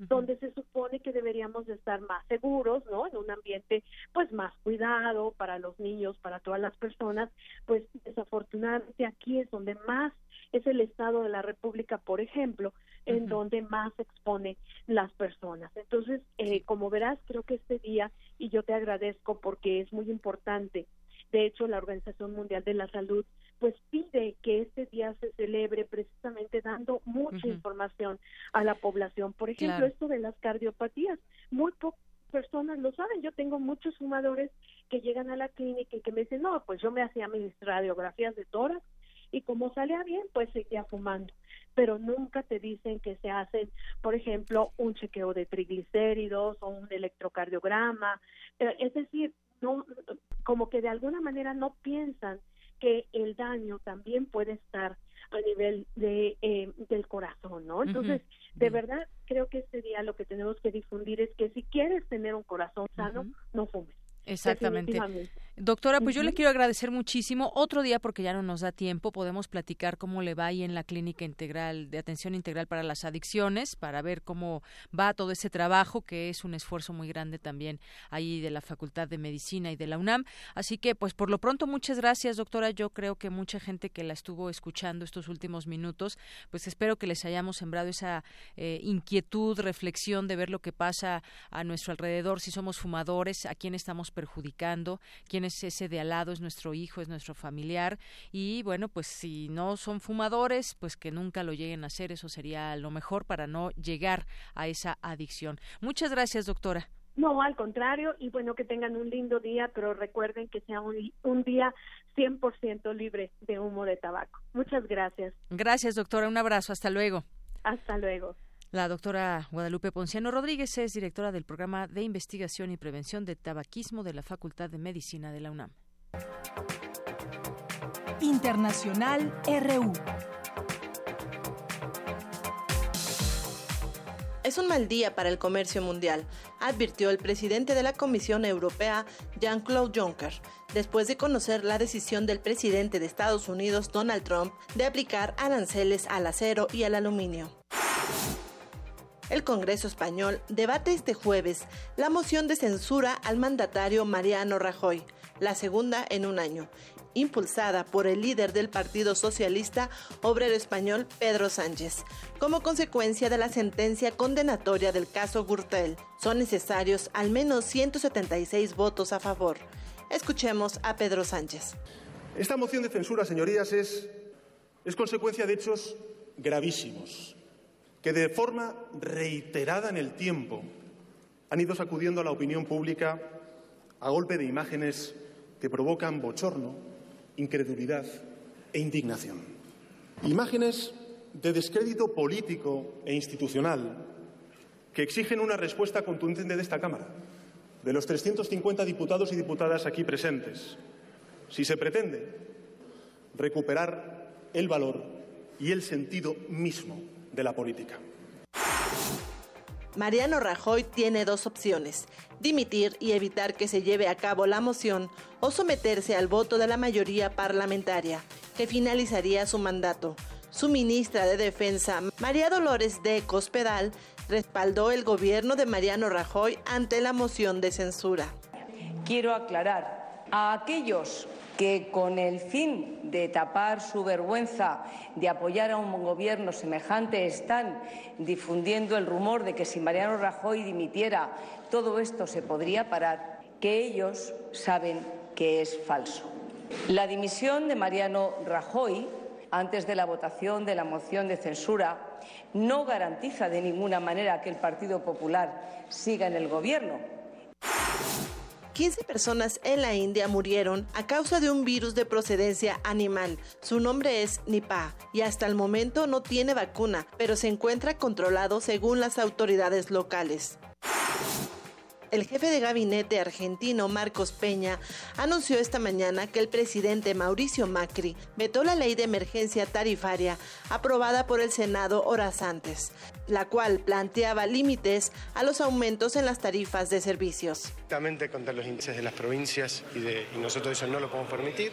donde se supone que deberíamos de estar más seguros, ¿no? En un ambiente pues más cuidado para los niños, para todas las personas, pues desafortunadamente aquí es donde más es el estado de la República, por ejemplo, en donde más se expone las personas. Entonces, eh, como verás, creo que este día, y yo te agradezco porque es muy importante, de hecho, la Organización Mundial de la Salud pues pide que este día se celebre precisamente dando mucha información a la población. Por ejemplo, esto de las cardiopatías, muy pocas personas lo saben. Yo tengo muchos fumadores que llegan a la clínica y que me dicen, no, pues yo me hacía mis radiografías de tórax y como salía bien, pues seguía fumando. Pero nunca te dicen que se hacen, por ejemplo, un chequeo de triglicéridos o un electrocardiograma. Eh, es decir, no, como que de alguna manera no piensan que el daño también puede estar a nivel de eh, del corazón, ¿no? Entonces, de verdad, creo que este día lo que tenemos que difundir es que si quieres tener un corazón sano, no fumes. Exactamente. Doctora, pues yo le quiero agradecer muchísimo. Otro día, porque ya no nos da tiempo, podemos platicar cómo le va ahí en la Clínica Integral de Atención Integral para las Adicciones, para ver cómo va todo ese trabajo, que es un esfuerzo muy grande también ahí de la Facultad de Medicina y de la UNAM. Así que, pues por lo pronto, muchas gracias, doctora. Yo creo que mucha gente que la estuvo escuchando estos últimos minutos, pues espero que les hayamos sembrado esa eh, inquietud, reflexión de ver lo que pasa a nuestro alrededor, si somos fumadores, a quién estamos perjudicando, quiénes ese de al lado, es nuestro hijo, es nuestro familiar y bueno, pues si no son fumadores, pues que nunca lo lleguen a hacer, eso sería lo mejor para no llegar a esa adicción. Muchas gracias, doctora. No, al contrario, y bueno, que tengan un lindo día, pero recuerden que sea un, un día 100% libre de humo de tabaco. Muchas gracias. Gracias, doctora. Un abrazo. Hasta luego. Hasta luego. La doctora Guadalupe Ponciano Rodríguez es directora del programa de investigación y prevención de tabaquismo de la Facultad de Medicina de la UNAM. Internacional RU. Es un mal día para el comercio mundial, advirtió el presidente de la Comisión Europea, Jean-Claude Juncker, después de conocer la decisión del presidente de Estados Unidos, Donald Trump, de aplicar aranceles al acero y al aluminio. El Congreso español debate este jueves la moción de censura al mandatario Mariano Rajoy, la segunda en un año, impulsada por el líder del Partido Socialista Obrero Español, Pedro Sánchez. Como consecuencia de la sentencia condenatoria del caso Gürtel, son necesarios al menos 176 votos a favor. Escuchemos a Pedro Sánchez. Esta moción de censura, señorías, es, es consecuencia de hechos gravísimos que de forma reiterada en el tiempo han ido sacudiendo a la opinión pública a golpe de imágenes que provocan bochorno, incredulidad e indignación. Imágenes de descrédito político e institucional que exigen una respuesta contundente de esta Cámara, de los 350 diputados y diputadas aquí presentes, si se pretende recuperar el valor y el sentido mismo de la política. Mariano Rajoy tiene dos opciones, dimitir y evitar que se lleve a cabo la moción o someterse al voto de la mayoría parlamentaria, que finalizaría su mandato. Su ministra de Defensa, María Dolores de Cospedal, respaldó el gobierno de Mariano Rajoy ante la moción de censura. Quiero aclarar a aquellos que con el fin de tapar su vergüenza de apoyar a un gobierno semejante están difundiendo el rumor de que si Mariano Rajoy dimitiera todo esto se podría parar, que ellos saben que es falso. La dimisión de Mariano Rajoy antes de la votación de la moción de censura no garantiza de ninguna manera que el Partido Popular siga en el Gobierno 15 personas en la India murieron a causa de un virus de procedencia animal. Su nombre es Nipah y hasta el momento no tiene vacuna, pero se encuentra controlado según las autoridades locales. El jefe de gabinete argentino Marcos Peña anunció esta mañana que el presidente Mauricio Macri vetó la ley de emergencia tarifaria aprobada por el Senado horas antes, la cual planteaba límites a los aumentos en las tarifas de servicios. contra los índices de las provincias y, y nosotros eso no lo podemos permitir.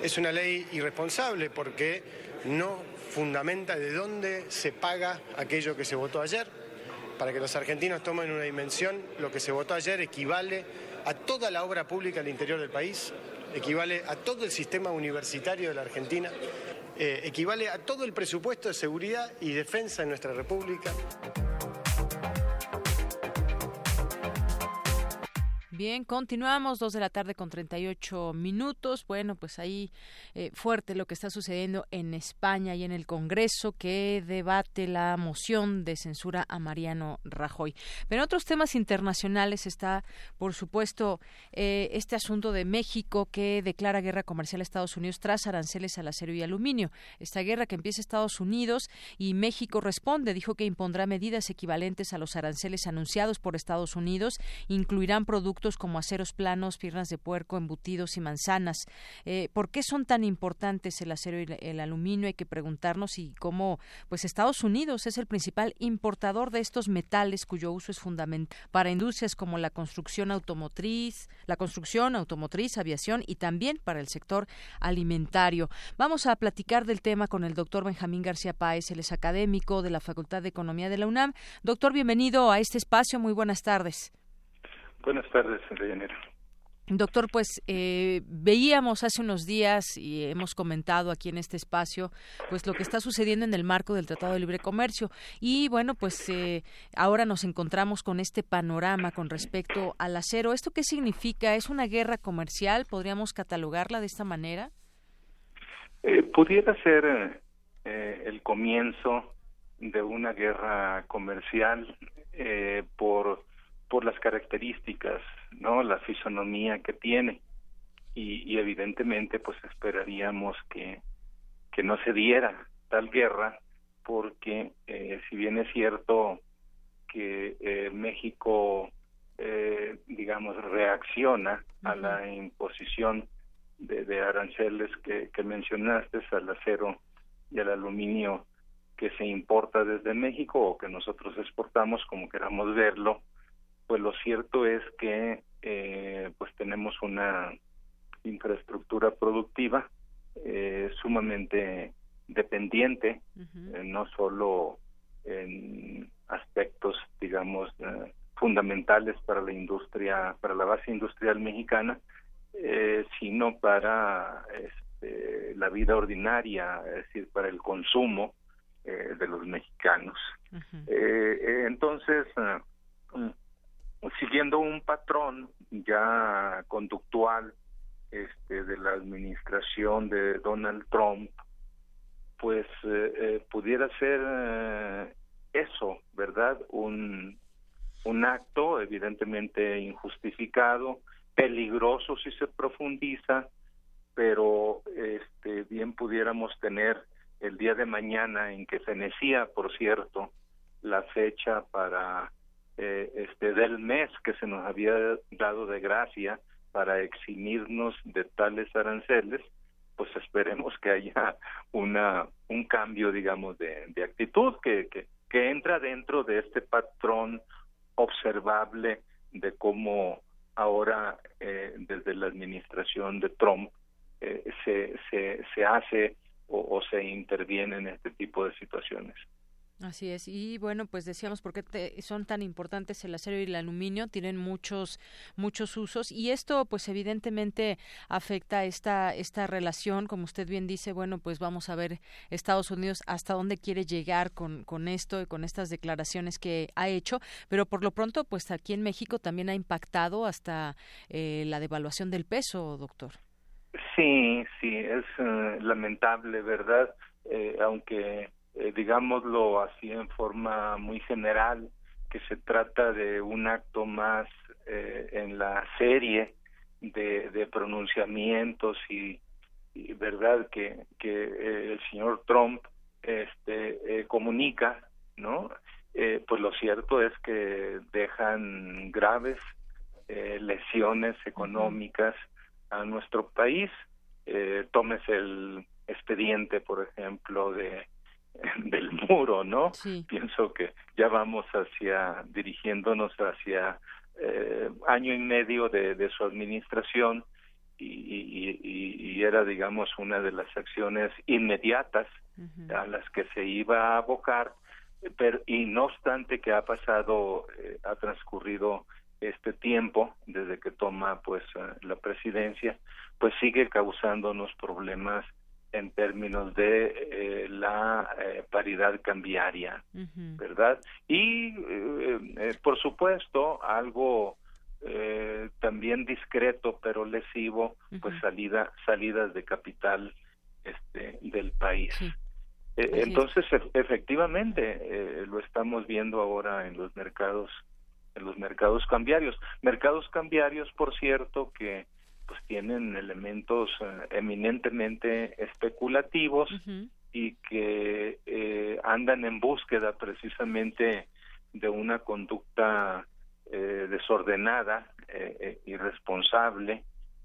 Es una ley irresponsable porque no fundamenta de dónde se paga aquello que se votó ayer para que los argentinos tomen una dimensión, lo que se votó ayer equivale a toda la obra pública al interior del país, equivale a todo el sistema universitario de la Argentina, eh, equivale a todo el presupuesto de seguridad y defensa en nuestra República. Bien, continuamos, dos de la tarde con 38 minutos. Bueno, pues ahí eh, fuerte lo que está sucediendo en España y en el Congreso que debate la moción de censura a Mariano Rajoy. Pero en otros temas internacionales está, por supuesto, eh, este asunto de México que declara guerra comercial a Estados Unidos tras aranceles al acero y aluminio. Esta guerra que empieza Estados Unidos y México responde, dijo que impondrá medidas equivalentes a los aranceles anunciados por Estados Unidos, incluirán productos como aceros planos, piernas de puerco, embutidos y manzanas. Eh, ¿Por qué son tan importantes el acero y el aluminio? Hay que preguntarnos y cómo, pues Estados Unidos es el principal importador de estos metales cuyo uso es fundamental para industrias como la construcción automotriz, la construcción automotriz, aviación y también para el sector alimentario. Vamos a platicar del tema con el doctor Benjamín García Páez, él es académico de la Facultad de Economía de la UNAM. Doctor, bienvenido a este espacio. Muy buenas tardes. Buenas tardes, Enrique. Doctor, pues eh, veíamos hace unos días y hemos comentado aquí en este espacio, pues lo que está sucediendo en el marco del Tratado de Libre Comercio y bueno, pues eh, ahora nos encontramos con este panorama con respecto al acero. ¿Esto qué significa? ¿Es una guerra comercial? ¿Podríamos catalogarla de esta manera? Eh, pudiera ser el comienzo de una guerra comercial por por las características, ¿no? La fisonomía que tiene. Y, evidentemente, pues esperaríamos que, que no se diera tal guerra, porque eh, si bien es cierto que eh, México, eh, digamos, reacciona a la imposición de, de aranceles que, que mencionaste al acero y al aluminio que se importa desde México o que nosotros exportamos, como queramos verlo, pues lo cierto es que eh, pues tenemos una infraestructura productiva eh, sumamente dependiente, eh, no solo en aspectos, digamos, fundamentales para la industria, para la base industrial mexicana, sino para este, la vida ordinaria, es decir, para el consumo de los mexicanos. entonces, siguiendo un patrón ya conductual este, de la administración de Donald Trump, pues eh, eh, pudiera ser eh, eso, ¿verdad? Un, un acto evidentemente injustificado, peligroso si se profundiza, pero este, bien pudiéramos tener el día de mañana en que fenecía, por cierto, la fecha para eh, este del mes que se nos había dado de gracia para eximirnos de tales aranceles, pues esperemos que haya una un cambio, digamos, de, de actitud que, que, entra dentro de este patrón observable de cómo ahora eh, desde la administración de Trump eh, se, se, se hace o se interviene en este tipo de situaciones. Así es. Y bueno, pues decíamos por qué son tan importantes el acero y el aluminio, tienen muchos muchos usos y esto pues evidentemente afecta esta esta relación, como usted bien dice, bueno, pues vamos a ver Estados Unidos hasta dónde quiere llegar con con esto y con estas declaraciones que ha hecho, pero por lo pronto pues aquí en México también ha impactado hasta eh, la devaluación del peso, doctor. Sí, sí, es eh, lamentable, ¿verdad? Eh, aunque eh, digámoslo así en forma muy general, que se trata de un acto más eh, en la serie de, de pronunciamientos y, verdad que, que eh, el señor Trump este eh, comunica, ¿no? pues lo cierto es que dejan graves lesiones económicas a nuestro país. tómese el expediente, por ejemplo, de del muro, ¿no? Pienso que ya vamos hacia, dirigiéndonos hacia eh, año y medio de, de su administración y, y, y, era, digamos, una de las acciones inmediatas a las que se iba a abocar, pero y no obstante que ha pasado, eh, ha transcurrido este tiempo desde que toma pues eh, la presidencia, pues sigue causándonos problemas en términos de eh, la eh, paridad cambiaria, ¿verdad? Y, eh, por supuesto, algo también discreto pero lesivo, pues salida, salidas de capital este, del país. entonces, efectivamente, lo estamos viendo ahora en los mercados en los mercados cambiarios. Mercados cambiarios, por cierto, que pues tienen elementos eh, eminentemente especulativos y que eh, andan en búsqueda precisamente de una conducta eh, desordenada irresponsable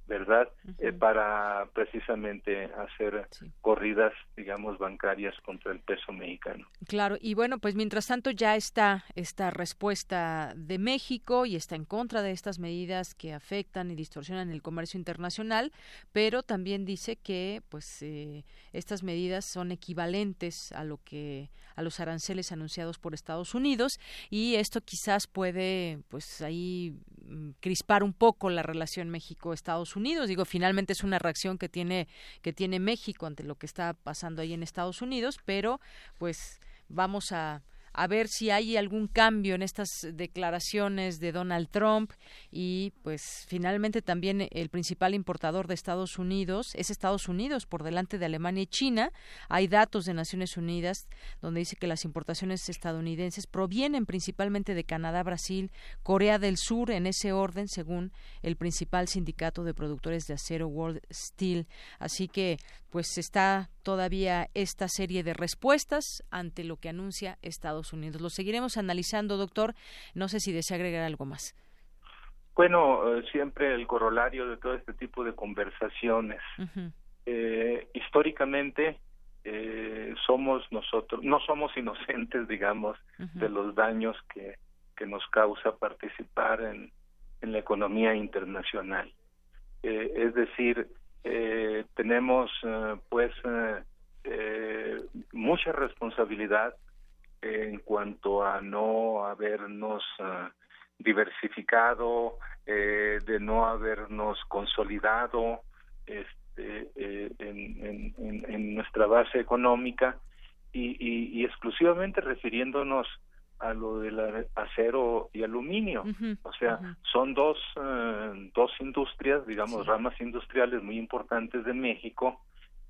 ¿verdad? Eh, para precisamente hacer corridas, digamos, bancarias contra el peso mexicano. Claro, y bueno, pues mientras tanto ya está esta respuesta de México y está en contra de estas medidas que afectan y distorsionan el comercio internacional, pero también dice que pues eh, estas medidas son equivalentes a lo que a los aranceles anunciados por Estados Unidos y esto quizás puede pues ahí mm, crispar un poco la relación México-Estados Unidos. Digo, finalmente es una reacción que tiene que tiene México ante lo que está pasando ahí en Estados Unidos, pero pues vamos a a ver si hay algún cambio en estas declaraciones de Donald Trump y pues finalmente también el principal importador de Estados Unidos es Estados Unidos por delante de Alemania y China. Hay datos de Naciones Unidas donde dice que las importaciones estadounidenses provienen principalmente de Canadá, Brasil, Corea del Sur en ese orden según el principal sindicato de productores de acero World Steel. Así que pues está todavía esta serie de respuestas ante lo que anuncia Estados Unidos. Lo seguiremos analizando, doctor. No sé si desea agregar algo más. Bueno, eh, siempre el corolario de todo este tipo de conversaciones. Eh, históricamente eh, somos nosotros, no somos inocentes, digamos, de los daños que, que nos causa participar en, en la economía internacional. es decir, eh, tenemos eh, pues eh, mucha responsabilidad en cuanto a no habernos diversificado, de no habernos consolidado este, en, en, nuestra base económica y, y, y exclusivamente refiriéndonos a lo del acero y aluminio. o sea, son dos, eh, dos industrias, digamos, ramas industriales muy importantes de México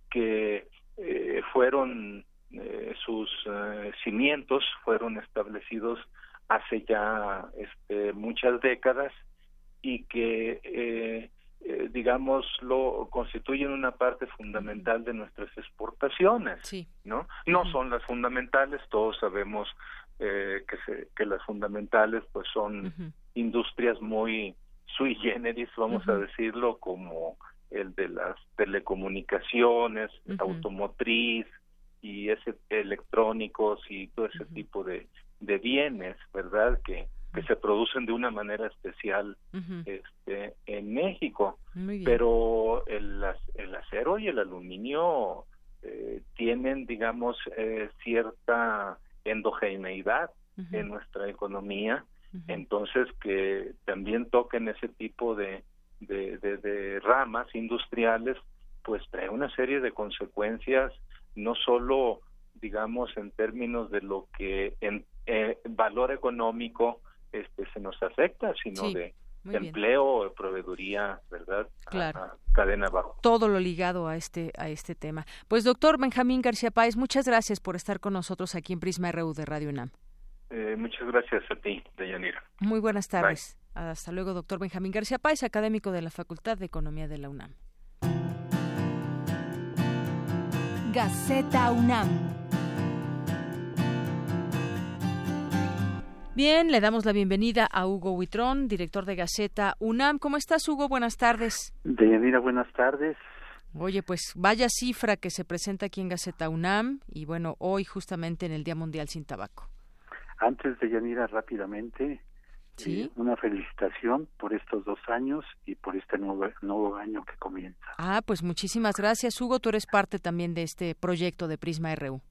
que eh, fueron, eh, sus cimientos fueron establecidos hace ya este, muchas décadas y que digamos lo constituyen una parte fundamental de nuestras exportaciones no no son las fundamentales todos sabemos eh, que, se, que las fundamentales pues son industrias muy sui generis, vamos a decirlo, como el de las telecomunicaciones, automotriz y ese electrónicos y todo ese tipo de, de bienes, ¿verdad? Que, que se producen de una manera especial este, en México. Pero el, el acero y el aluminio eh, tienen, digamos, eh, cierta endogeneidad en nuestra economía, entonces que también toquen ese tipo de, de, ramas industriales, pues trae una serie de consecuencias, no solo, digamos, en términos de lo que en eh, valor económico este, se nos afecta, sino de empleo, proveeduría, ¿verdad? Claro. cadena bajo. Todo lo ligado a este a este tema. Pues doctor Benjamín García Páez, muchas gracias por estar con nosotros aquí en Prisma RU de Radio UNAM. Eh, muchas gracias a ti, Deyanira. Muy buenas tardes. Hasta luego, doctor Benjamín García Páez, académico de la Facultad de Economía de la UNAM. Gaceta UNAM. Bien, le damos la bienvenida a Hugo Huitrón, director de Gaceta UNAM. ¿Cómo estás, Hugo? Buenas tardes. Deyanira, buenas tardes. Oye, pues vaya cifra que se presenta aquí en Gaceta UNAM y bueno, hoy justamente en el Día Mundial sin Tabaco. Antes de Yanira, rápidamente, ¿Sí? Eh, una felicitación por estos dos años y por este nuevo, nuevo año que comienza. Ah, pues muchísimas gracias, Hugo. Tú eres parte también de este proyecto de Prisma RU.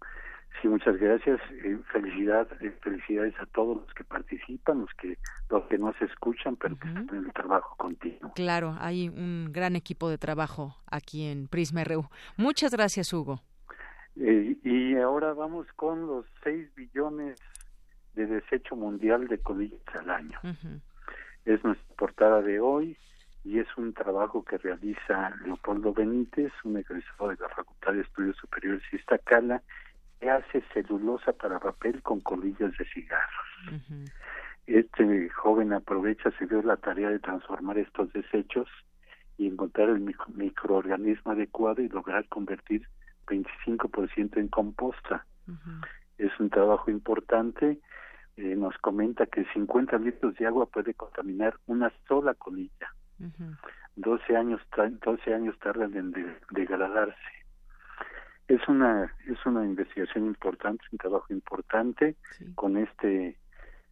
Sí, muchas gracias. Eh, felicidad, eh, felicidades a todos los que participan, los que los que no se escuchan, pero que están en el trabajo continuo. Claro, hay un gran equipo de trabajo aquí en Prisma RU. Muchas gracias, Hugo. Eh, y ahora vamos con los 6 billones de desecho mundial de colillas al año. Es nuestra portada de hoy y es un trabajo que realiza Leopoldo Benítez, un egresado de la Facultad de Estudios Superiores Iztacala, hace celulosa para papel con colillas de cigarros. Este joven aprovecha, se dio la tarea de transformar estos desechos y encontrar el microorganismo adecuado y lograr convertir 25% en composta. Es un trabajo importante eh, nos comenta que 50 litros de agua puede contaminar una sola colilla. 12 años 12 años tardan en degradarse. Es una es una investigación importante, un trabajo importante con este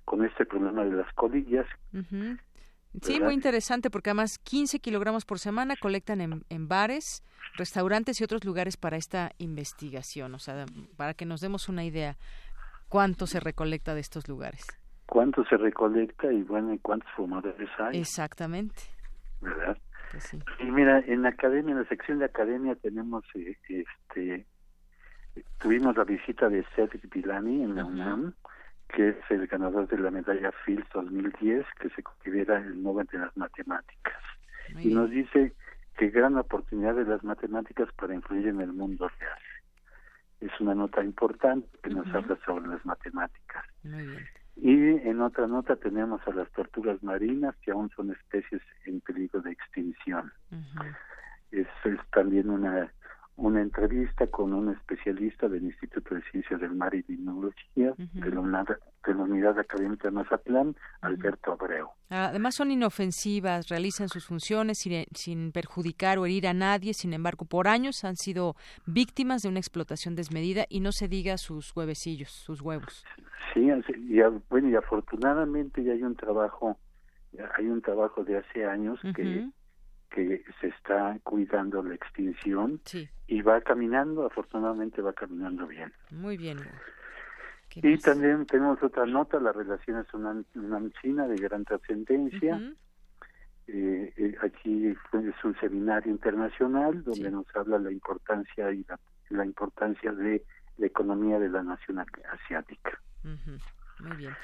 con este problema de las colillas. Sí, muy interesante porque además 15 kilogramos por semana colectan en, en, bares, restaurantes y otros lugares para esta investigación, o sea, para que nos demos una idea cuánto se recolecta de estos lugares. Cuánto se recolecta y bueno, y cuántos fumadores hay. Exactamente. ¿Verdad? Pues y mira, en la academia, en la sección de academia tenemos, eh, este, tuvimos la visita de Cedric Villani en la UNAM, que es el ganador de la medalla Fields 2010, que se considera el Nobel de las Matemáticas. y nos dice que gran oportunidad de las matemáticas para influir en el mundo real. Es una nota importante que nos habla sobre las matemáticas. Y en otra nota tenemos a las tortugas marinas, que aún son especies en peligro de extinción. es también una una entrevista con un especialista del Instituto de Ciencias del Mar y Limnología de, la Unidad, Académica de Mazatlán, Alberto Abreu. Además son inofensivas, realizan sus funciones sin, sin, perjudicar o herir a nadie, sin embargo por años han sido víctimas de una explotación desmedida y no se diga sus huevecillos, sus huevos. Sí, y, bueno, y afortunadamente ya hay un trabajo, hay un trabajo de hace años que que se está cuidando la extinción y va caminando, afortunadamente va caminando bien. Muy bien. Y también tenemos otra nota, las relaciones una, una China de gran trascendencia. Eh, eh, aquí es un seminario internacional donde nos habla la importancia y la, importancia de la economía de la nación asiática. Muy bien.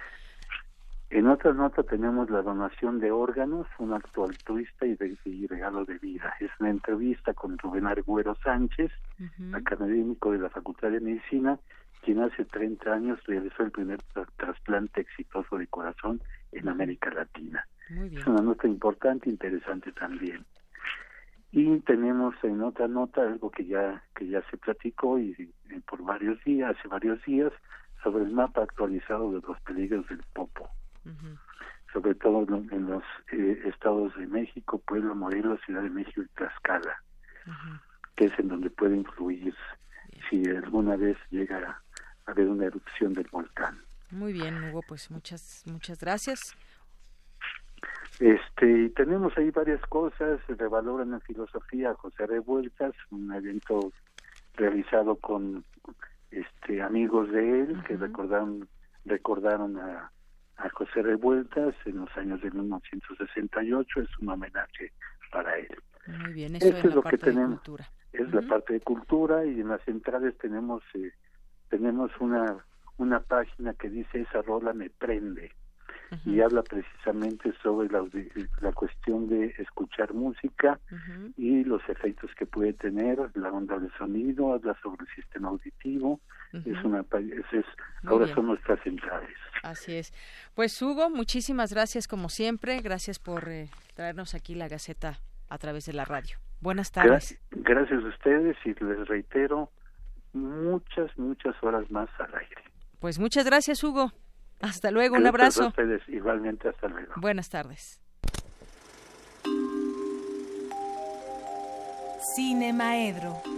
En otra nota tenemos la donación de órganos, un acto altruista y, de, regalo de vida. Es una entrevista con Rubén Arguero Sánchez, académico de la Facultad de Medicina, quien hace 30 años realizó el primer trasplante exitoso de corazón en América Latina. Es una nota importante, interesante también. Y tenemos en otra nota algo que ya que ya se platicó y, y por varios días, hace varios días, sobre el mapa actualizado de los peligros del popo sobre todo en los eh, estados de México, Puebla, Morelos, Ciudad de México y Tlaxcala, que es en donde puede influir si alguna vez llega a haber una erupción del volcán. Muy bien, Hugo, pues muchas muchas gracias. Este, tenemos ahí varias cosas, revaloran en filosofía José Revueltas, un evento realizado con este amigos de él que recordaron recordaron a a José Revueltas en los años de 1968, es un homenaje para él. Muy bien, eso es, lo que tenemos. Es la parte de cultura y en las centrales tenemos eh, tenemos una una página que dice esa rola me prende y habla precisamente sobre la, la cuestión de escuchar música y los efectos que puede tener la onda de sonido, habla sobre el sistema auditivo, es una es, ahora son nuestras centrales. Así es. Pues Hugo, muchísimas gracias como siempre, gracias por eh, traernos aquí la Gaceta a través de la radio. Buenas tardes. gracias a ustedes y les reitero muchas muchas horas más al aire. Pues muchas gracias Hugo. Hasta luego, un abrazo. ustedes, igualmente, hasta luego. Buenas tardes. Cine Maedro.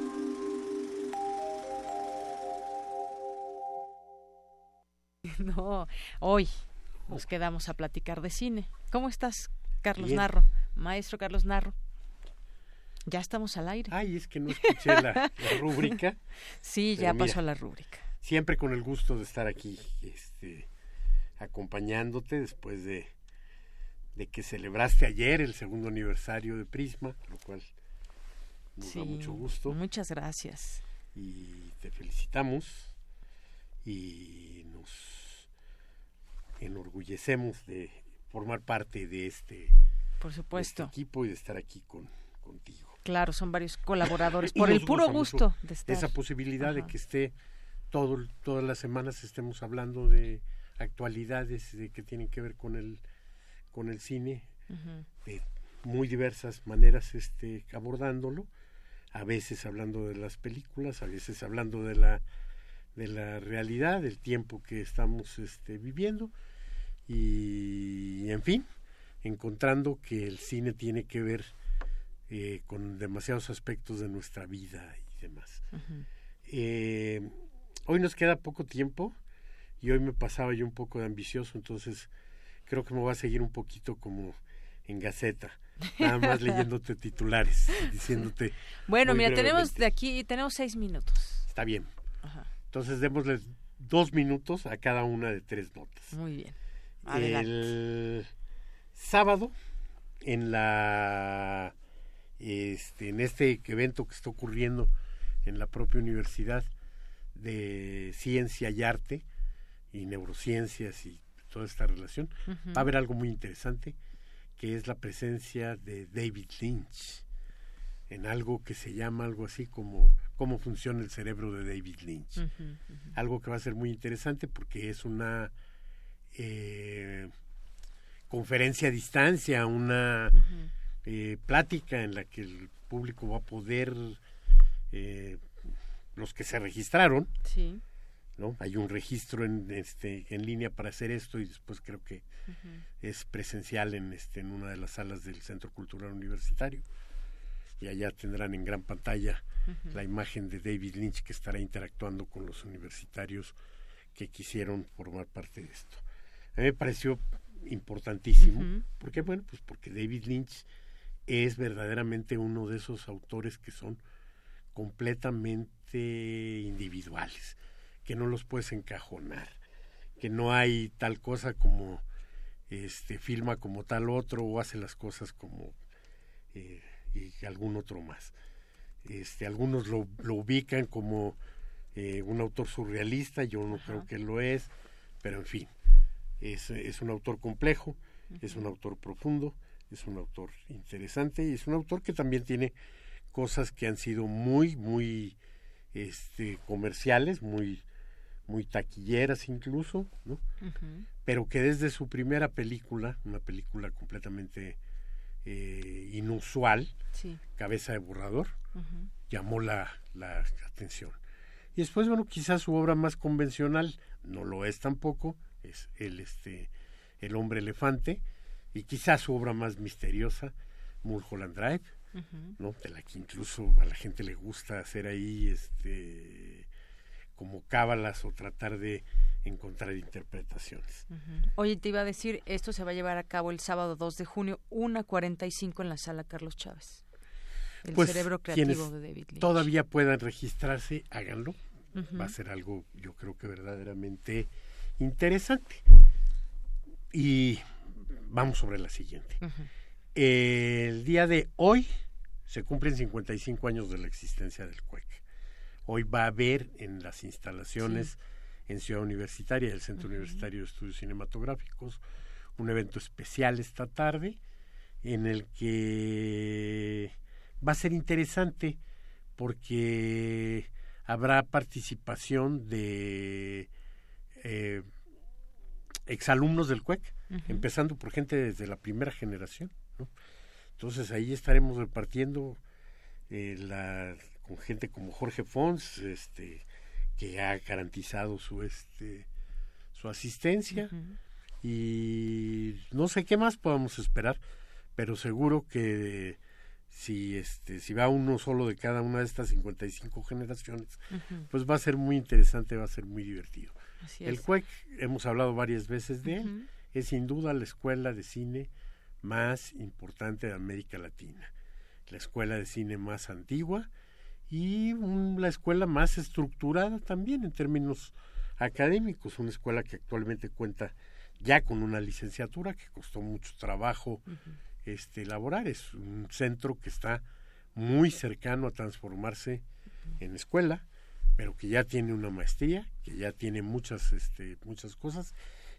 No, hoy nos quedamos a platicar de cine. ¿Cómo estás, Carlos Narro? Maestro Carlos Narro. Ya estamos al aire. Ay, es que no escuché la, rúbrica. Sí, ya pasó la rúbrica. Siempre con el gusto de estar aquí. Este, acompañándote después de, de que celebraste ayer el segundo aniversario de Prisma, lo cual nos da mucho gusto. Muchas gracias. Y te felicitamos y nos enorgullecemos de formar parte de este, Por supuesto. equipo y de estar aquí con, contigo. Claro, son varios colaboradores por el puro gusto de estar. Esa posibilidad de que esté todo, todas las semanas estemos hablando de actualidades de que tienen que ver con el con el cine de muy diversas maneras este abordándolo. A veces hablando de las películas a veces hablando de la de la realidad, del tiempo que estamos este, viviendo. Y, en fin, encontrando que el cine tiene que ver eh, con demasiados aspectos de nuestra vida y demás. Eh, hoy nos queda poco tiempo y hoy me pasaba yo un poco de ambicioso, entonces creo que me voy a seguir un poquito como en Gaceta, nada más leyéndote titulares, diciéndote. Bueno, mira, tenemos de aquí, tenemos seis minutos. Está bien. Entonces démosle dos minutos a cada una de tres notas. Muy bien. El sábado, en la este, en este evento que está ocurriendo en la propia universidad de ciencia y arte y neurociencias y toda esta relación, va a haber algo muy interesante que es la presencia de David Lynch en algo que se llama algo así como cómo funciona el cerebro de David Lynch. Algo que va a ser muy interesante porque es una eh, conferencia a distancia, una eh, plática en la que el público va a poder, eh, los que se registraron, sí. ¿No? Hay un registro en, este, en línea para hacer esto y después creo que es presencial en, este, en una de las salas del Centro Cultural Universitario. Y allá tendrán en gran pantalla la imagen de David Lynch que estará interactuando con los universitarios que quisieron formar parte de esto. A mí me pareció importantísimo, porque bueno, pues porque David Lynch es verdaderamente uno de esos autores que son completamente individuales que no los puedes encajonar, que no hay tal cosa como este filma como tal otro o hace las cosas como eh, y algún otro más. Este, algunos lo, lo ubican como eh, un autor surrealista, yo no creo que lo es, pero en fin, es, es un autor complejo, es un autor profundo, es un autor interesante y es un autor que también tiene cosas que han sido muy, muy este, comerciales, muy muy taquilleras incluso, ¿no? Pero que desde su primera película, una película completamente eh, inusual, Cabeza de Borrador, llamó la, la atención. Y después, bueno, quizás su obra más convencional, no lo es tampoco, es el, este, el hombre elefante, y quizás su obra más misteriosa, Mulholland Drive, ¿no? De la que incluso a la gente le gusta hacer ahí este como cábalas o tratar de encontrar interpretaciones. Oye, te iba a decir, esto se va a llevar a cabo el sábado 2 de junio, 1.45 en la sala Carlos Chávez. El pues, cerebro creativo de David Lynch. Todavía puedan registrarse, háganlo. Va a ser algo, yo creo que verdaderamente interesante. Y vamos sobre la siguiente. El día de hoy se cumplen 55 años de la existencia del CUEC. Hoy va a haber en las instalaciones en Ciudad Universitaria, el Centro Universitario de Estudios Cinematográficos, un evento especial esta tarde en el que va a ser interesante porque habrá participación de eh, exalumnos del CUEC, empezando por gente desde la primera generación. Entonces ahí estaremos repartiendo eh, la con gente como Jorge Fons, este, que ha garantizado su este su asistencia. Y no sé qué más podamos esperar, pero seguro que si este si va uno solo de cada una de estas 55 generaciones, pues va a ser muy interesante, va a ser muy divertido. El CUEC, hemos hablado varias veces de él, es sin duda la escuela de cine más importante de América Latina, la escuela de cine más antigua y la escuela más estructurada también en términos académicos, una escuela que actualmente cuenta ya con una licenciatura que costó mucho trabajo este elaborar, es un centro que está muy cercano a transformarse en escuela, pero que ya tiene una maestría, que ya tiene muchas este muchas cosas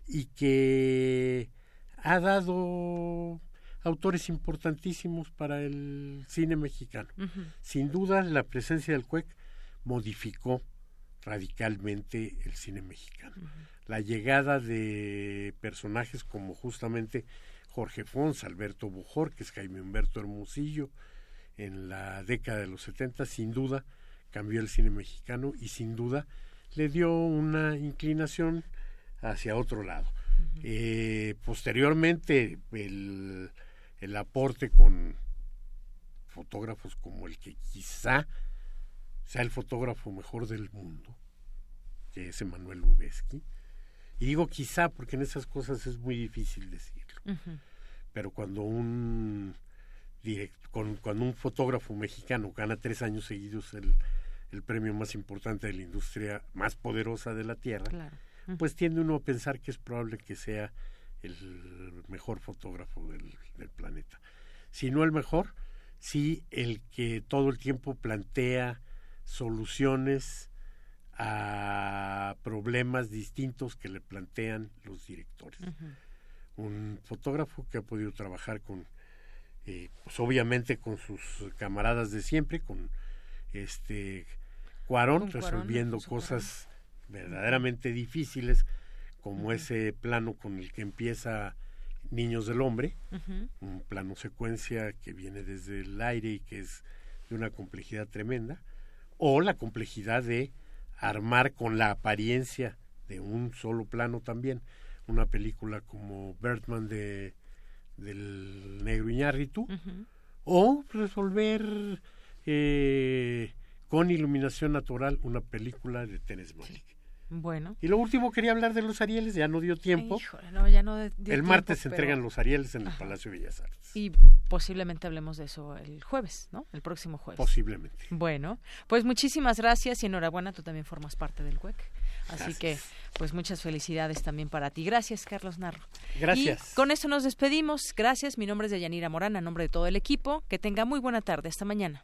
y que ha dado autores importantísimos para el cine mexicano. Sin duda, la presencia del CUEC modificó radicalmente el cine mexicano. La llegada de personajes como justamente Jorge Fons, Alberto Bujor, que es Jaime Humberto Hermosillo, en la década de los 70, sin duda cambió el cine mexicano y sin duda le dio una inclinación hacia otro lado. Eh, posteriormente, el, el aporte con fotógrafos como el que quizá sea el fotógrafo mejor del mundo, que es Emanuel Lubezki. Y digo quizá porque en esas cosas es muy difícil decirlo. Pero cuando un cuando un fotógrafo mexicano gana tres años seguidos el, el, premio más importante de la industria más poderosa de la Tierra, pues tiende uno a pensar que es probable que sea el mejor fotógrafo del, del planeta. Si no el mejor, sí el que todo el tiempo plantea soluciones a problemas distintos que le plantean los directores. Un fotógrafo que ha podido trabajar con, eh, pues obviamente con sus camaradas de siempre, con este Cuarón, resolviendo cosas verdaderamente difíciles, como ese plano con el que empieza Niños del Hombre, un plano secuencia que viene desde el aire y que es de una complejidad tremenda, o la complejidad de armar con la apariencia de un solo plano también una película como Bertman de del negro Iñárritu o resolver eh, con iluminación natural una película de Tenes Malik. Bueno. Y lo último quería hablar de los Arieles, ya no dio tiempo. el martes se entregan los Arieles en el Palacio de Bellas Artes. Y posiblemente hablemos de eso el jueves, ¿no? El próximo jueves. Posiblemente. Bueno, pues muchísimas gracias y enhorabuena, tú también formas parte del CUEC. Así que, pues muchas felicidades también para ti. Gracias, Carlos Narro. Gracias. Y con esto nos despedimos. Gracias. Mi nombre es Deyanira Morán, a nombre de todo el equipo. Que tenga muy buena tarde. Hasta mañana.